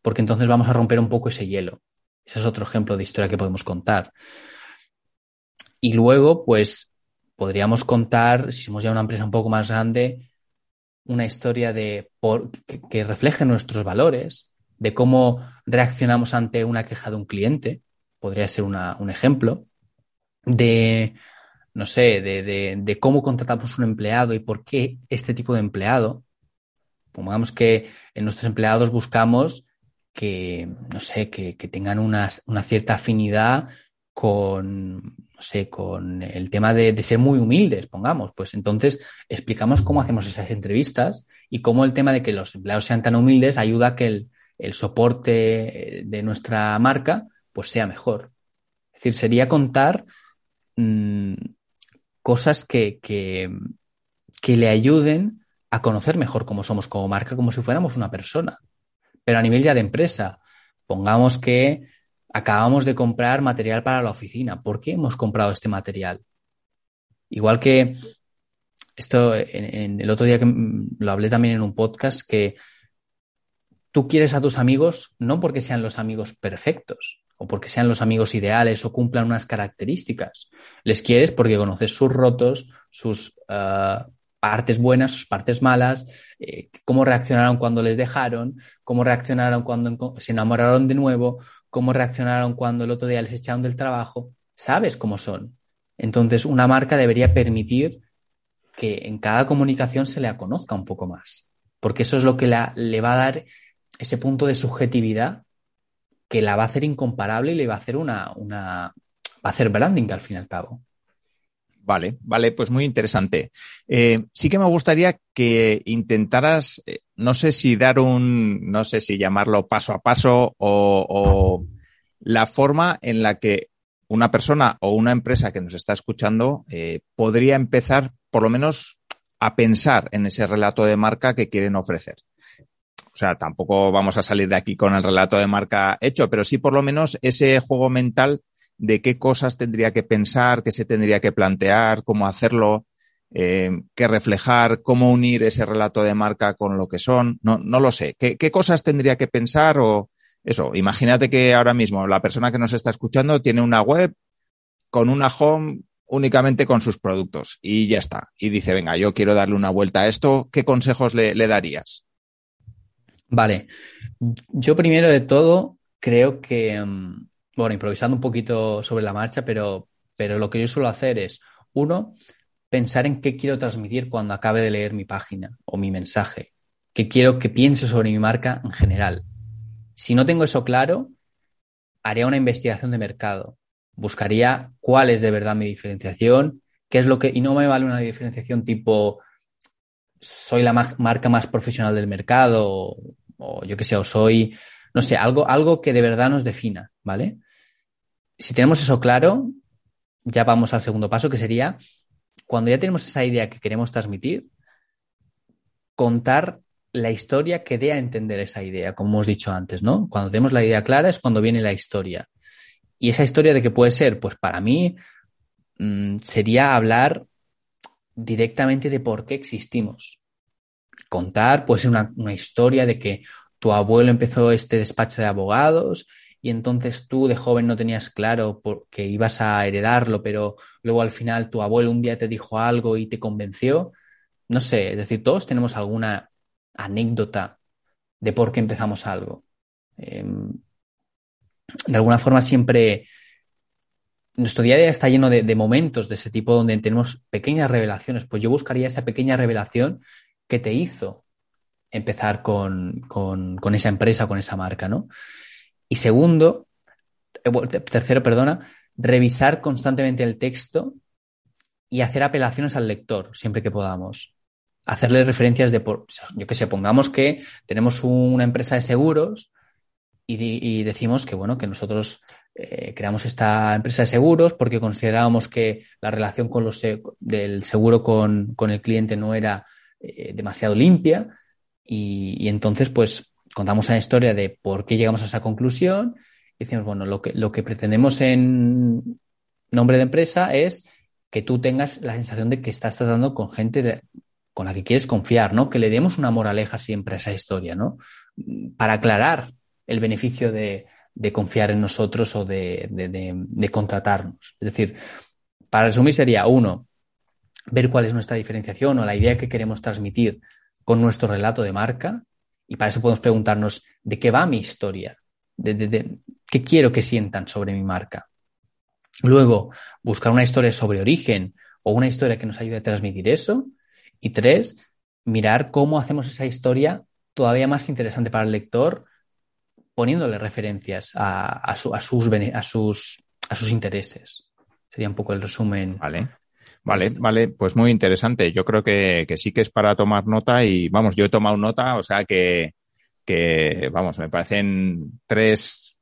Porque entonces vamos a romper un poco ese hielo. Ese es otro ejemplo de historia que podemos contar. Y luego, pues, podríamos contar, si somos ya una empresa un poco más grande, una historia de que refleje nuestros valores, de cómo reaccionamos ante una queja de un cliente, podría ser un ejemplo, de, no sé, de, de, cómo contratamos un empleado y por qué este tipo de empleado. Pongamos que en nuestros empleados buscamos que, no sé, que, que tengan una, cierta afinidad con, no sé, con el tema de, de, ser muy humildes, pongamos. Pues entonces explicamos cómo hacemos esas entrevistas y cómo el tema de que los empleados sean tan humildes ayuda a que el, el soporte de nuestra marca pues sea mejor. Es decir, sería contar mmm, cosas que, que, que le ayuden a conocer mejor cómo somos como marca, como si fuéramos una persona. Pero a nivel ya de empresa, pongamos que acabamos de comprar material para la oficina. ¿Por qué hemos comprado este material? Igual que esto, en, el otro día que lo hablé también en un podcast, que tú quieres a tus amigos no porque sean los amigos perfectos o porque sean los amigos ideales o cumplan unas características. Les quieres porque conoces sus rotos, sus uh, partes buenas, sus partes malas, eh, cómo reaccionaron cuando les dejaron, cómo reaccionaron cuando se enamoraron de nuevo, cómo reaccionaron cuando el otro día les echaron del trabajo. Sabes cómo son. Entonces, una marca debería permitir que en cada comunicación se le conozca un poco más, porque eso es lo que la, le va a dar ese punto de subjetividad que la va a hacer incomparable y le va a hacer una, una va a hacer branding al fin y al cabo. Vale, vale, pues muy interesante. Eh, sí que me gustaría que intentaras, eh, no sé si dar un, no sé si llamarlo paso a paso o, o, la forma en la que una persona o una empresa que nos está escuchando eh, podría empezar por lo menos a pensar en ese relato de marca que quieren ofrecer. O sea, tampoco vamos a salir de aquí con el relato de marca hecho, pero sí por lo menos ese juego mental de qué cosas tendría que pensar, qué se tendría que plantear, cómo hacerlo, eh, qué reflejar, cómo unir ese relato de marca con lo que son. No, no lo sé. ¿Qué, ¿Qué cosas tendría que pensar o eso? Imagínate que ahora mismo la persona que nos está escuchando tiene una web con una home únicamente con sus productos y ya está. Y dice, venga, yo quiero darle una vuelta a esto. ¿Qué consejos le, le darías? Vale. Yo primero de todo creo que, mm, bueno, improvisando un poquito sobre la marcha, pero, pero lo que yo suelo hacer es, uno, pensar en qué quiero transmitir cuando acabe de leer mi página o mi mensaje, qué quiero que piense sobre mi marca en general. Si no tengo eso claro, haría una investigación de mercado, buscaría cuál es de verdad mi diferenciación, qué es lo que, y no me vale una diferenciación tipo soy la marca más profesional del mercado o, o yo qué sé, o soy, no sé, algo, algo que de verdad nos defina, ¿vale? Si tenemos eso claro, ya vamos al segundo paso, que sería, cuando ya tenemos esa idea que queremos transmitir, contar la historia que dé a entender esa idea, como hemos dicho antes, ¿no? Cuando tenemos la idea clara es cuando viene la historia. Y esa historia de qué puede ser, pues para mí mmm, sería hablar directamente de por qué existimos contar, puede ser una, una historia de que tu abuelo empezó este despacho de abogados y entonces tú de joven no tenías claro que ibas a heredarlo, pero luego al final tu abuelo un día te dijo algo y te convenció. No sé, es decir, todos tenemos alguna anécdota de por qué empezamos algo. Eh, de alguna forma siempre nuestro día a día está lleno de, de, momentos de ese tipo donde tenemos pequeñas revelaciones. Pues yo buscaría esa pequeña revelación que te hizo empezar con, con, con esa empresa, con esa marca, ¿no? Y segundo, eh, tercero, perdona, revisar constantemente el texto y hacer apelaciones al lector siempre que podamos. Hacerle referencias de, por, yo que sé, pongamos que tenemos una empresa de seguros y, decimos que, bueno, que nosotros eh, creamos esta empresa de seguros porque considerábamos que la relación con los, del seguro con, con el cliente no era eh, demasiado limpia y, entonces pues contamos la historia de por qué llegamos a esa conclusión y decimos, bueno, lo que, lo que pretendemos en nombre de empresa es que tú tengas la sensación de que estás tratando con gente con la que quieres confiar, ¿no? Que le demos una moraleja siempre a esa historia, ¿no? Para aclarar el beneficio de, de confiar en nosotros o de, de, contratarnos. Es decir, para resumir sería, uno, ver cuál es nuestra diferenciación o la idea que queremos transmitir con nuestro relato de marca Y para eso podemos preguntarnos de qué va mi historia, de, qué quiero que sientan sobre mi marca. Luego, buscar una historia sobre origen o una historia que nos ayude a transmitir eso. Y tres, mirar cómo hacemos esa historia todavía más interesante para el lector, poniéndole referencias a, sus, sus intereses. Sería un poco el resumen. Vale. Vale, vale, pues muy interesante. Yo creo que, que, sí que es para tomar nota y vamos, yo he tomado nota, o sea que, que vamos, me parecen tres,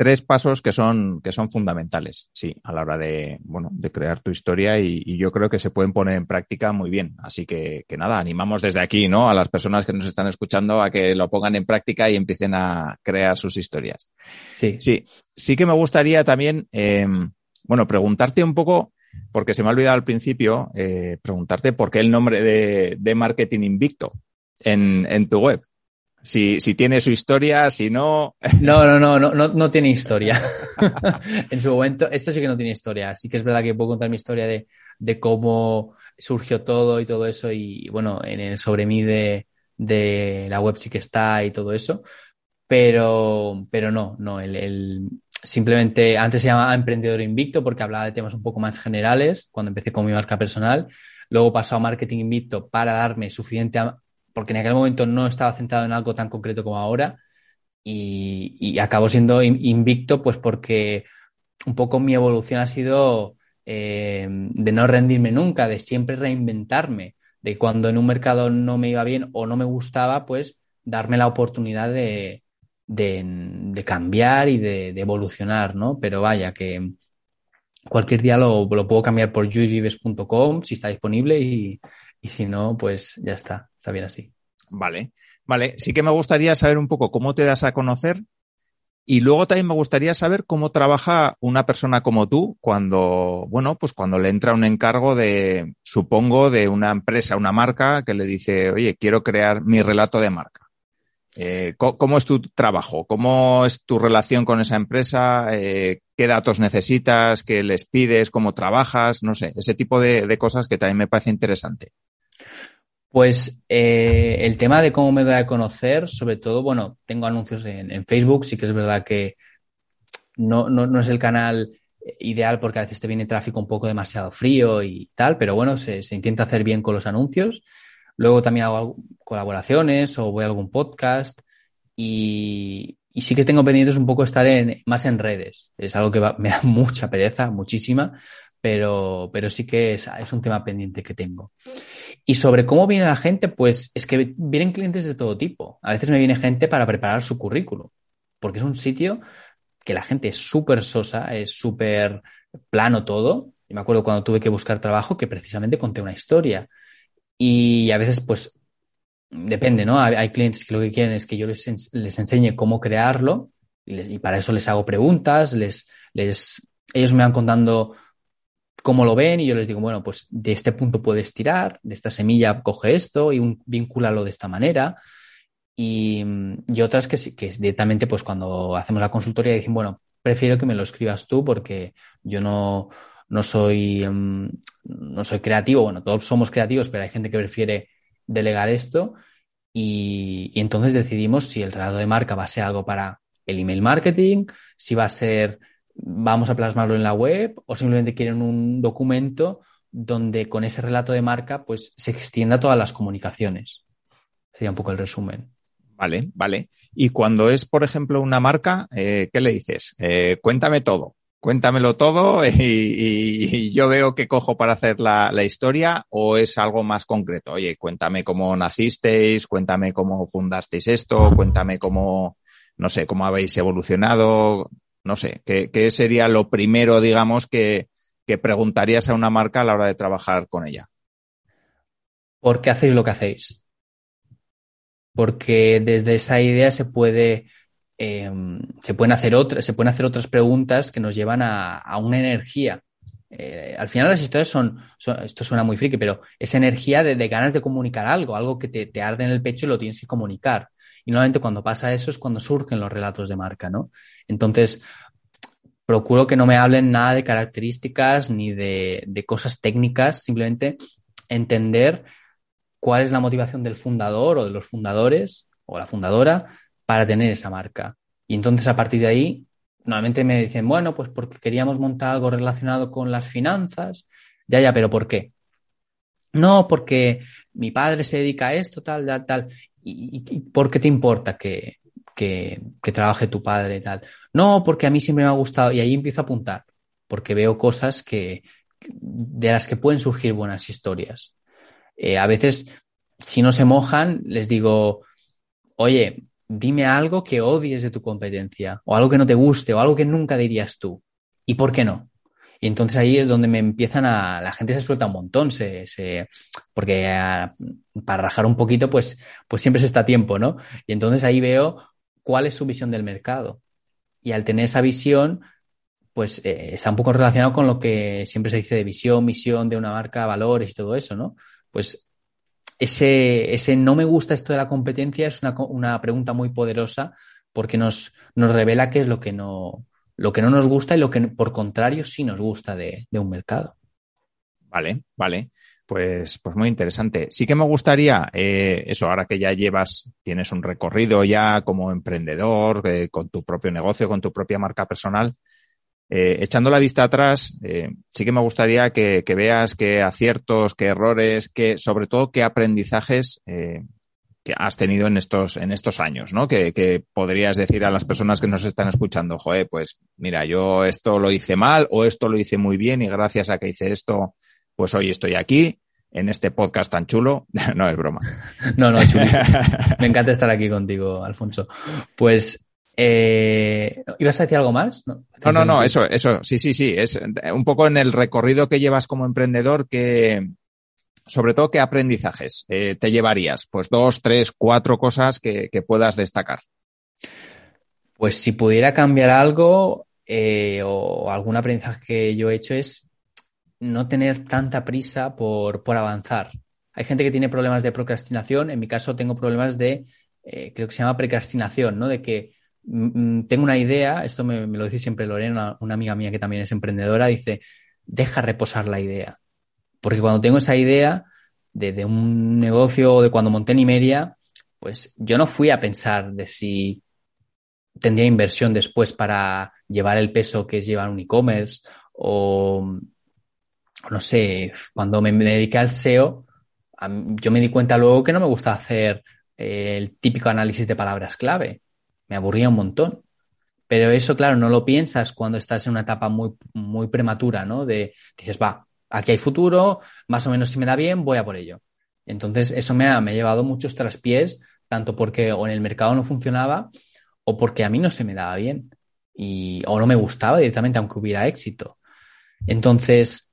tres pasos que son, que son fundamentales, sí, a la hora de, bueno, de crear tu historia y, yo creo que se pueden poner en práctica muy bien. Así que, que nada, animamos desde aquí, ¿no? A las personas que nos están escuchando a que lo pongan en práctica y empiecen a crear sus historias. Sí. Sí, sí que me gustaría también, eh, bueno, preguntarte un poco, porque se me ha olvidado al principio, eh, preguntarte por qué el nombre de, de Marketing Invicto en, en tu web. Si, si tiene su historia, si no. No, no, no, no, no, tiene historia. en su momento, esto sí que no tiene historia. Sí que es verdad que puedo contar mi historia de, de cómo surgió todo y todo eso. Y bueno, en el sobre mí de, de la web sí que está y todo eso. Pero, pero no, no, el, el, simplemente antes se llamaba Emprendedor Invicto porque hablaba de temas un poco más generales cuando empecé con mi marca personal. Luego pasó a Marketing Invicto para darme suficiente porque en aquel momento no estaba centrado en algo tan concreto como ahora y, acabó siendo invicto pues porque un poco mi evolución ha sido eh, de no rendirme nunca, de siempre reinventarme, de cuando en un mercado no me iba bien o no me gustaba, pues darme la oportunidad de, de, cambiar y de, evolucionar, ¿no? Pero vaya, que cualquier día lo, puedo cambiar por juicevives.com si está disponible y, y si no, pues ya está, está bien así. Vale, vale. Sí que me gustaría saber un poco cómo te das a conocer y luego también me gustaría saber cómo trabaja una persona como tú cuando, bueno, pues cuando le entra un encargo de, supongo, de una empresa, una marca que le dice, oye, quiero crear mi relato de marca. Eh, ¿Cómo es tu trabajo? ¿Cómo es tu relación con esa empresa? Eh, ¿Qué datos necesitas? ¿Qué les pides? ¿Cómo trabajas? No sé, ese tipo de, cosas que también me parece interesante. Pues eh, el tema de cómo me doy a conocer, sobre todo, bueno, tengo anuncios en, Facebook, sí que es verdad que no, no, no, es el canal ideal porque a veces te viene tráfico un poco demasiado frío y tal, pero bueno, se, se intenta hacer bien con los anuncios. Luego también hago colaboraciones o voy a algún podcast y, sí que tengo pendientes un poco estar en, más en redes. Es algo que me da mucha pereza, muchísima, pero, pero sí que es, es, un tema pendiente que tengo. Y sobre cómo viene la gente, pues es que vienen clientes de todo tipo. A veces me viene gente para preparar su currículum, porque es un sitio que la gente es súper sosa, es súper plano todo. Y me acuerdo cuando tuve que buscar trabajo que precisamente conté una historia. Y a veces, pues, depende, ¿no? Hay, clientes que lo que quieren es que yo les, les enseñe cómo crearlo y, y, para eso les hago preguntas, les, les, ellos me van contando cómo lo ven y yo les digo, bueno, pues de este punto puedes tirar, de esta semilla coge esto y un, vincúlalo de esta manera. Y, y otras que, que directamente, pues cuando hacemos la consultoría dicen, bueno, prefiero que me lo escribas tú porque yo no, no soy, um, no soy creativo. Bueno, todos somos creativos, pero hay gente que prefiere delegar esto. Y, entonces decidimos si el relato de marca va a ser algo para el email marketing, si va a ser vamos a plasmarlo en la web o simplemente quieren un documento donde con ese relato de marca pues se extienda todas las comunicaciones. Sería un poco el resumen. Vale, vale. Y cuando es, por ejemplo, una marca, eh, ¿qué le dices? Eh, cuéntame todo, cuéntamelo todo y, yo veo que cojo para hacer la, la, historia o es algo más concreto. Oye, cuéntame cómo nacisteis, cuéntame cómo fundasteis esto, cuéntame cómo, no sé, cómo habéis evolucionado. No sé, ¿qué, qué sería lo primero, digamos, que, que preguntarías a una marca a la hora de trabajar con ella? ¿Por qué hacéis lo que hacéis? Porque desde esa idea se puede, eh, se pueden hacer otras, se pueden hacer otras preguntas que nos llevan a, a una energía. Eh, al final las historias son, son, esto suena muy friki, pero es energía de, de ganas de comunicar algo, algo que te, te, arde en el pecho y lo tienes que comunicar. Y normalmente cuando pasa eso es cuando surgen los relatos de marca, ¿no? Entonces, procuro que no me hablen nada de características ni de, de cosas técnicas, simplemente entender cuál es la motivación del fundador o de los fundadores o la fundadora para tener esa marca. Y entonces a partir de ahí, normalmente me dicen, bueno, pues porque queríamos montar algo relacionado con las finanzas. Ya, ya, pero ¿por qué? No, porque mi padre se dedica a esto, tal, tal, tal. ¿Y, por qué te importa que, que, que trabaje tu padre y tal? No, porque a mí siempre me ha gustado. Y ahí empiezo a apuntar, porque veo cosas que, de las que pueden surgir buenas historias. Eh, a veces, si no se mojan, les digo, oye, dime algo que odies de tu competencia, o algo que no te guste, o algo que nunca dirías tú. ¿Y por qué no? Y entonces ahí es donde me empiezan a, la gente se suelta un montón, se, se porque ah, para rajar un poquito, pues, pues siempre se está a tiempo, ¿no? Y entonces ahí veo cuál es su visión del mercado. Y al tener esa visión, pues eh, está un poco relacionado con lo que siempre se dice de visión, misión de una marca, valores y todo eso, ¿no? Pues ese, ese no me gusta esto de la competencia es una, una pregunta muy poderosa porque nos, nos revela qué es lo que no, lo que no nos gusta y lo que por contrario sí nos gusta de, de un mercado. Vale, vale. Pues, pues muy interesante. Sí que me gustaría, eh, eso, ahora que ya llevas, tienes un recorrido ya como emprendedor, eh, con tu propio negocio, con tu propia marca personal, eh, echando la vista atrás, eh, sí que me gustaría que, veas qué aciertos, qué errores, qué, sobre todo qué aprendizajes eh, que has tenido en estos, en estos años, ¿no? Que, podrías decir a las personas que nos están escuchando, joder, pues mira, yo esto lo hice mal o esto lo hice muy bien y gracias a que hice esto, pues hoy estoy aquí en este podcast tan chulo. no es broma. No, no, chulísimo. Me encanta estar aquí contigo, Alfonso. Pues eh, ¿Ibas a decir algo más? No, no, no, eso, eso, sí, sí, sí. Es un poco en el recorrido que llevas como emprendedor que, sobre todo, ¿qué aprendizajes eh, te llevarías? Pues dos, tres, cuatro cosas que, puedas destacar. Pues si pudiera cambiar algo eh, o algún aprendizaje que yo he hecho es no tener tanta prisa por, por avanzar. Hay gente que tiene problemas de procrastinación, en mi caso tengo problemas de, creo que se llama precrastinación, ¿no? De que tengo una idea, esto me, lo dice siempre Lorena, una, amiga mía que también es emprendedora, dice, deja reposar la idea. Porque cuando tengo esa idea de, un negocio de cuando monté Nimeria, pues yo no fui a pensar de si tendría inversión después para llevar el peso que es llevar un e-commerce o no sé, cuando me, dediqué al SEO, yo me di cuenta luego que no me gusta hacer eh, el típico análisis de palabras clave me aburría un montón. Pero eso, claro, no lo piensas cuando estás en una etapa muy, muy prematura, ¿no? De, dices, va, aquí hay futuro, más o menos si me da bien, voy a por ello. Entonces, eso me ha, me ha llevado muchos traspiés, tanto porque o en el mercado no funcionaba o porque a mí no se me daba bien y, o no me gustaba directamente, aunque hubiera éxito. Entonces,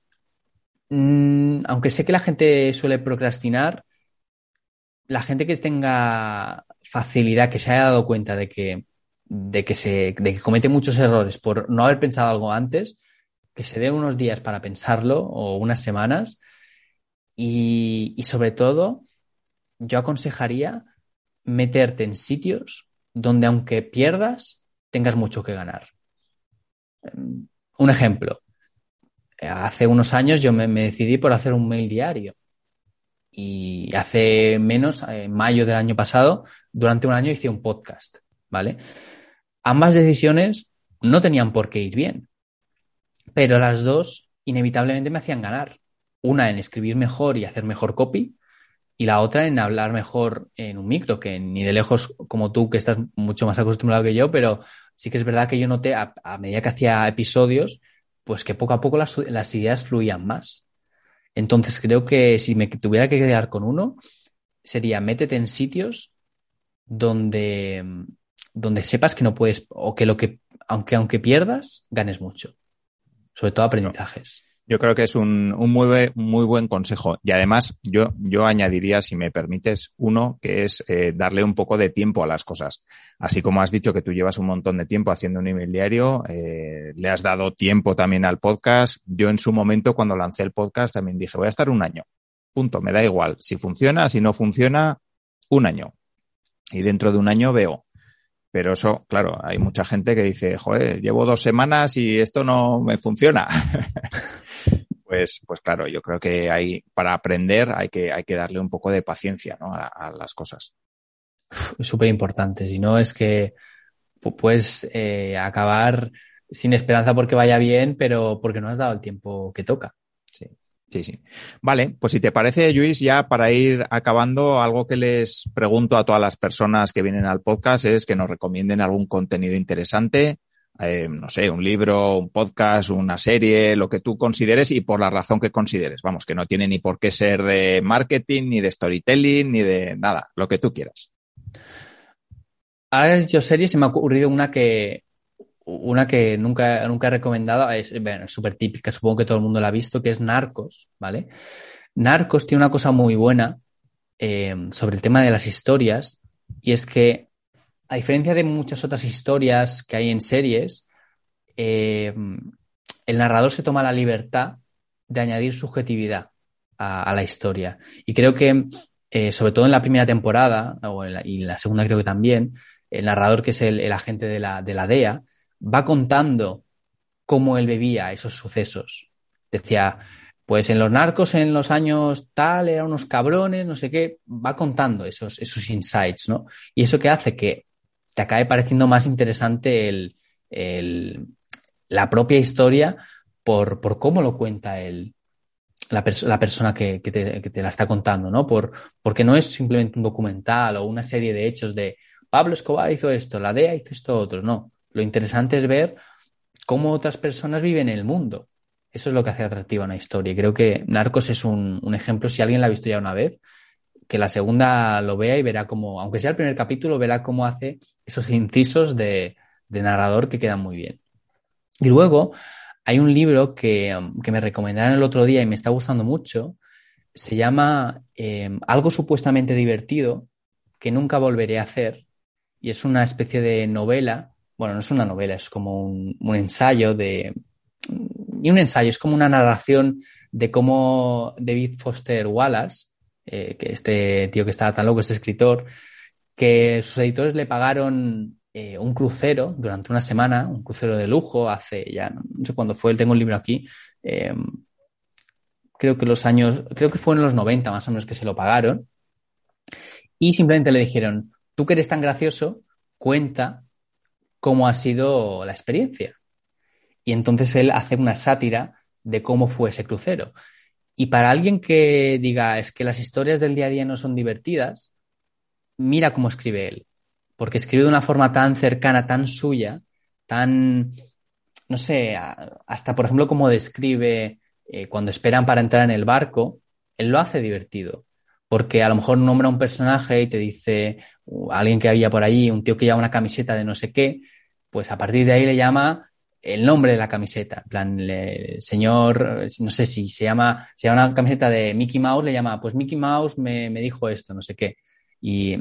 mmm, aunque sé que la gente suele procrastinar, la gente que tenga facilidad, que se haya dado cuenta de que, de que, se, de que comete muchos errores por no haber pensado algo antes, que se dé unos días para pensarlo o unas semanas. Y, y sobre todo, yo aconsejaría meterte en sitios donde aunque pierdas, tengas mucho que ganar. Un ejemplo. Hace unos años yo me, me decidí por hacer un mail diario y hace menos, en mayo del año pasado, durante un año hice un podcast, ¿vale? Ambas decisiones no tenían por qué ir bien, pero las dos inevitablemente me hacían ganar. Una en escribir mejor y hacer mejor copy y la otra en hablar mejor en un micro, que ni de lejos como tú, que estás mucho más acostumbrado que yo, pero sí que es verdad que yo noté a, medida que hacía episodios, pues que poco a poco las ideas fluían más. Entonces creo que si me tuviera que quedar con uno, sería métete en sitios donde, donde sepas que no puedes, o que lo que, aunque, aunque pierdas, ganes mucho. Sobre todo aprendizajes. Yo creo que es un, un muy, muy buen consejo. Y además, yo, yo añadiría, si me permites, uno que es eh, darle un poco de tiempo a las cosas. Así como has dicho que tú llevas un montón de tiempo haciendo un email eh, le has dado tiempo también al podcast. Yo en su momento, cuando lancé el podcast, también dije, voy a estar un año. Punto, me da igual. Si funciona, si no funciona, un año. Y dentro de un año veo. Pero eso, claro, hay mucha gente que dice, joder, llevo dos semanas y esto no me funciona. pues, pues claro, yo creo que hay, para aprender hay que, hay que darle un poco de paciencia ¿no? a, las cosas. súper importante. Si no, es que puedes eh, acabar sin esperanza porque vaya bien, pero porque no has dado el tiempo que toca. Sí. Sí. Vale, pues si te parece, Luis, ya para ir acabando, algo que les pregunto a todas las personas que vienen al podcast es que nos recomienden algún contenido interesante, eh, no sé, un libro, un podcast, una serie, lo que tú consideres y por la razón que consideres. Vamos, que no tiene ni por qué ser de marketing, ni de storytelling, ni de nada, lo que tú quieras. Ahora has dicho serie, se me ha ocurrido una que una que nunca, nunca he recomendado, es súper típica, supongo que todo el mundo la ha visto, que es Narcos, ¿vale? Narcos tiene una cosa muy buena eh, sobre el tema de las historias, y es que, a diferencia de muchas otras historias que hay en series, eh, el narrador se toma la libertad de añadir subjetividad a, la historia. Y creo que, eh, sobre todo en la primera temporada, o en la, y la segunda creo que también, el narrador, que es el, el agente de la, de la DEA, va contando cómo él bebía esos sucesos. Decía, pues en los narcos en los años tal eran unos cabrones, no sé qué, va contando esos, esos insights, ¿no? Y eso que hace que te acabe pareciendo más interesante el, la propia historia por, por, cómo lo cuenta el, la, persona que, que, te, que, te, la está contando, ¿no? Por, porque no es simplemente un documental o una serie de hechos de Pablo Escobar hizo esto, la DEA hizo esto otro, no. Lo interesante es ver cómo otras personas viven en el mundo. Eso es lo que hace atractiva una historia. Y creo que Narcos es un, ejemplo, si alguien la ha visto ya una vez, que la segunda lo vea y verá cómo, aunque sea el primer capítulo, verá cómo hace esos incisos de, narrador que quedan muy bien. Y luego hay un libro que, me recomendaron el otro día y me está gustando mucho. Se llama eh, Algo supuestamente divertido que nunca volveré a hacer. Y es una especie de novela bueno, no es una novela, es como un, ensayo de... Y un ensayo, es como una narración de cómo David Foster Wallace, eh, que este tío que estaba tan loco, este escritor, que sus editores le pagaron eh, un crucero durante una semana, un crucero de lujo, hace ya, no, sé cuándo fue, tengo el libro aquí, eh, creo que los años, creo que fue en los 90 más o menos que se lo pagaron, y simplemente le dijeron, tú que eres tan gracioso, cuenta cómo ha sido la experiencia. Y entonces él hace una sátira de cómo fue ese crucero. Y para alguien que diga es que las historias del día a día no son divertidas, mira cómo escribe él. Porque escribe de una forma tan cercana, tan suya, tan, no sé, hasta por ejemplo como describe eh, cuando esperan para entrar en el barco, él lo hace divertido. Porque a lo mejor nombra un personaje y te dice, alguien que había por allí, un tío que lleva una camiseta de no sé qué, pues a partir de ahí le llama el nombre de la camiseta. En plan, el señor, no sé si se llama, se llama una camiseta de Mickey Mouse, le llama, pues Mickey Mouse me, dijo esto, no sé qué. Y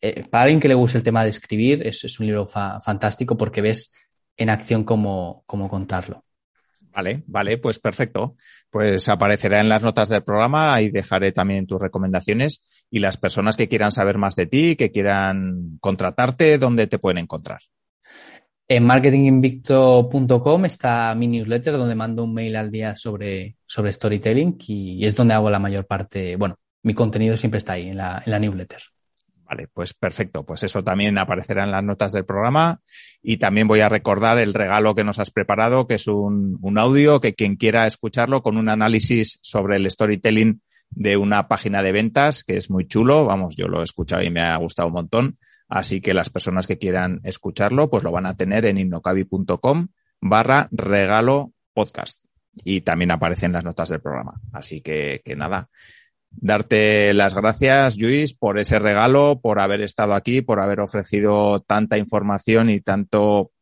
eh, para alguien que le guste el tema de escribir, es, es un libro fantástico porque ves en acción cómo, cómo contarlo. Vale, vale, pues perfecto. Pues aparecerá en las notas del programa, ahí dejaré también tus recomendaciones y las personas que quieran saber más de ti, que quieran contratarte, ¿dónde te pueden encontrar? En marketinginvicto.com está mi newsletter donde mando un mail al día sobre, sobre storytelling y, es donde hago la mayor parte, bueno, mi contenido siempre está ahí en la, en la newsletter. Vale, pues perfecto. Pues eso también aparecerá en las notas del programa. Y también voy a recordar el regalo que nos has preparado, que es un, un audio que quien quiera escucharlo con un análisis sobre el storytelling de una página de ventas, que es muy chulo. Vamos, yo lo he escuchado y me ha gustado un montón. Así que las personas que quieran escucharlo, pues lo van a tener en innocabi.com barra regalo podcast. Y también aparece en las notas del programa. Así que, que nada, darte las gracias, Luis, por ese regalo, por haber estado aquí, por haber ofrecido tanta información y tanto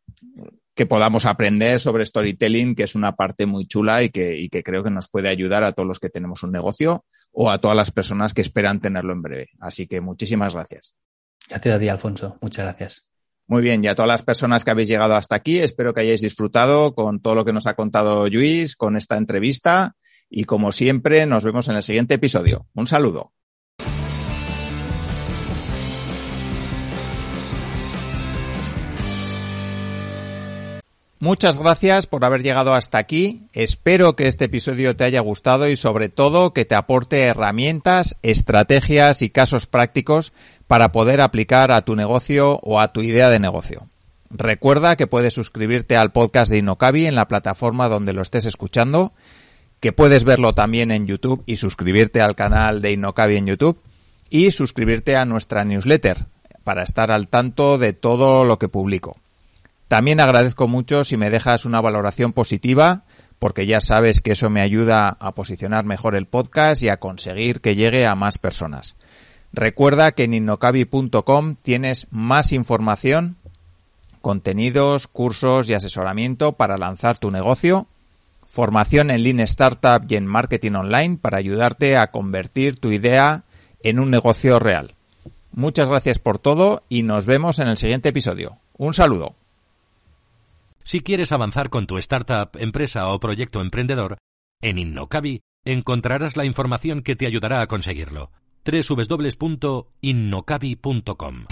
que podamos aprender sobre storytelling, que es una parte muy chula y que, y que creo que nos puede ayudar a todos los que tenemos un negocio o a todas las personas que esperan tenerlo en breve. Así que muchísimas gracias. Gracias a ti, Alfonso. Muchas gracias. Muy bien, y a todas las personas que habéis llegado hasta aquí, espero que hayáis disfrutado con todo lo que nos ha contado Luis, con esta entrevista y como siempre, nos vemos en el siguiente episodio. Un saludo. Muchas gracias por haber llegado hasta aquí. Espero que este episodio te haya gustado y sobre todo que te aporte herramientas, estrategias y casos prácticos para poder aplicar a tu negocio o a tu idea de negocio. Recuerda que puedes suscribirte al podcast de Inocabi en la plataforma donde lo estés escuchando, que puedes verlo también en YouTube y suscribirte al canal de Inocabi en YouTube y suscribirte a nuestra newsletter para estar al tanto de todo lo que publico. También agradezco mucho si me dejas una valoración positiva, porque ya sabes que eso me ayuda a posicionar mejor el podcast y a conseguir que llegue a más personas. Recuerda que en innocabi.com tienes más información, contenidos, cursos y asesoramiento para lanzar tu negocio, formación en Lean Startup y en marketing online para ayudarte a convertir tu idea en un negocio real. Muchas gracias por todo y nos vemos en el siguiente episodio. Un saludo. Si quieres avanzar con tu startup, empresa o proyecto emprendedor, en Innocabi encontrarás la información que te ayudará a conseguirlo. www.innocabi.com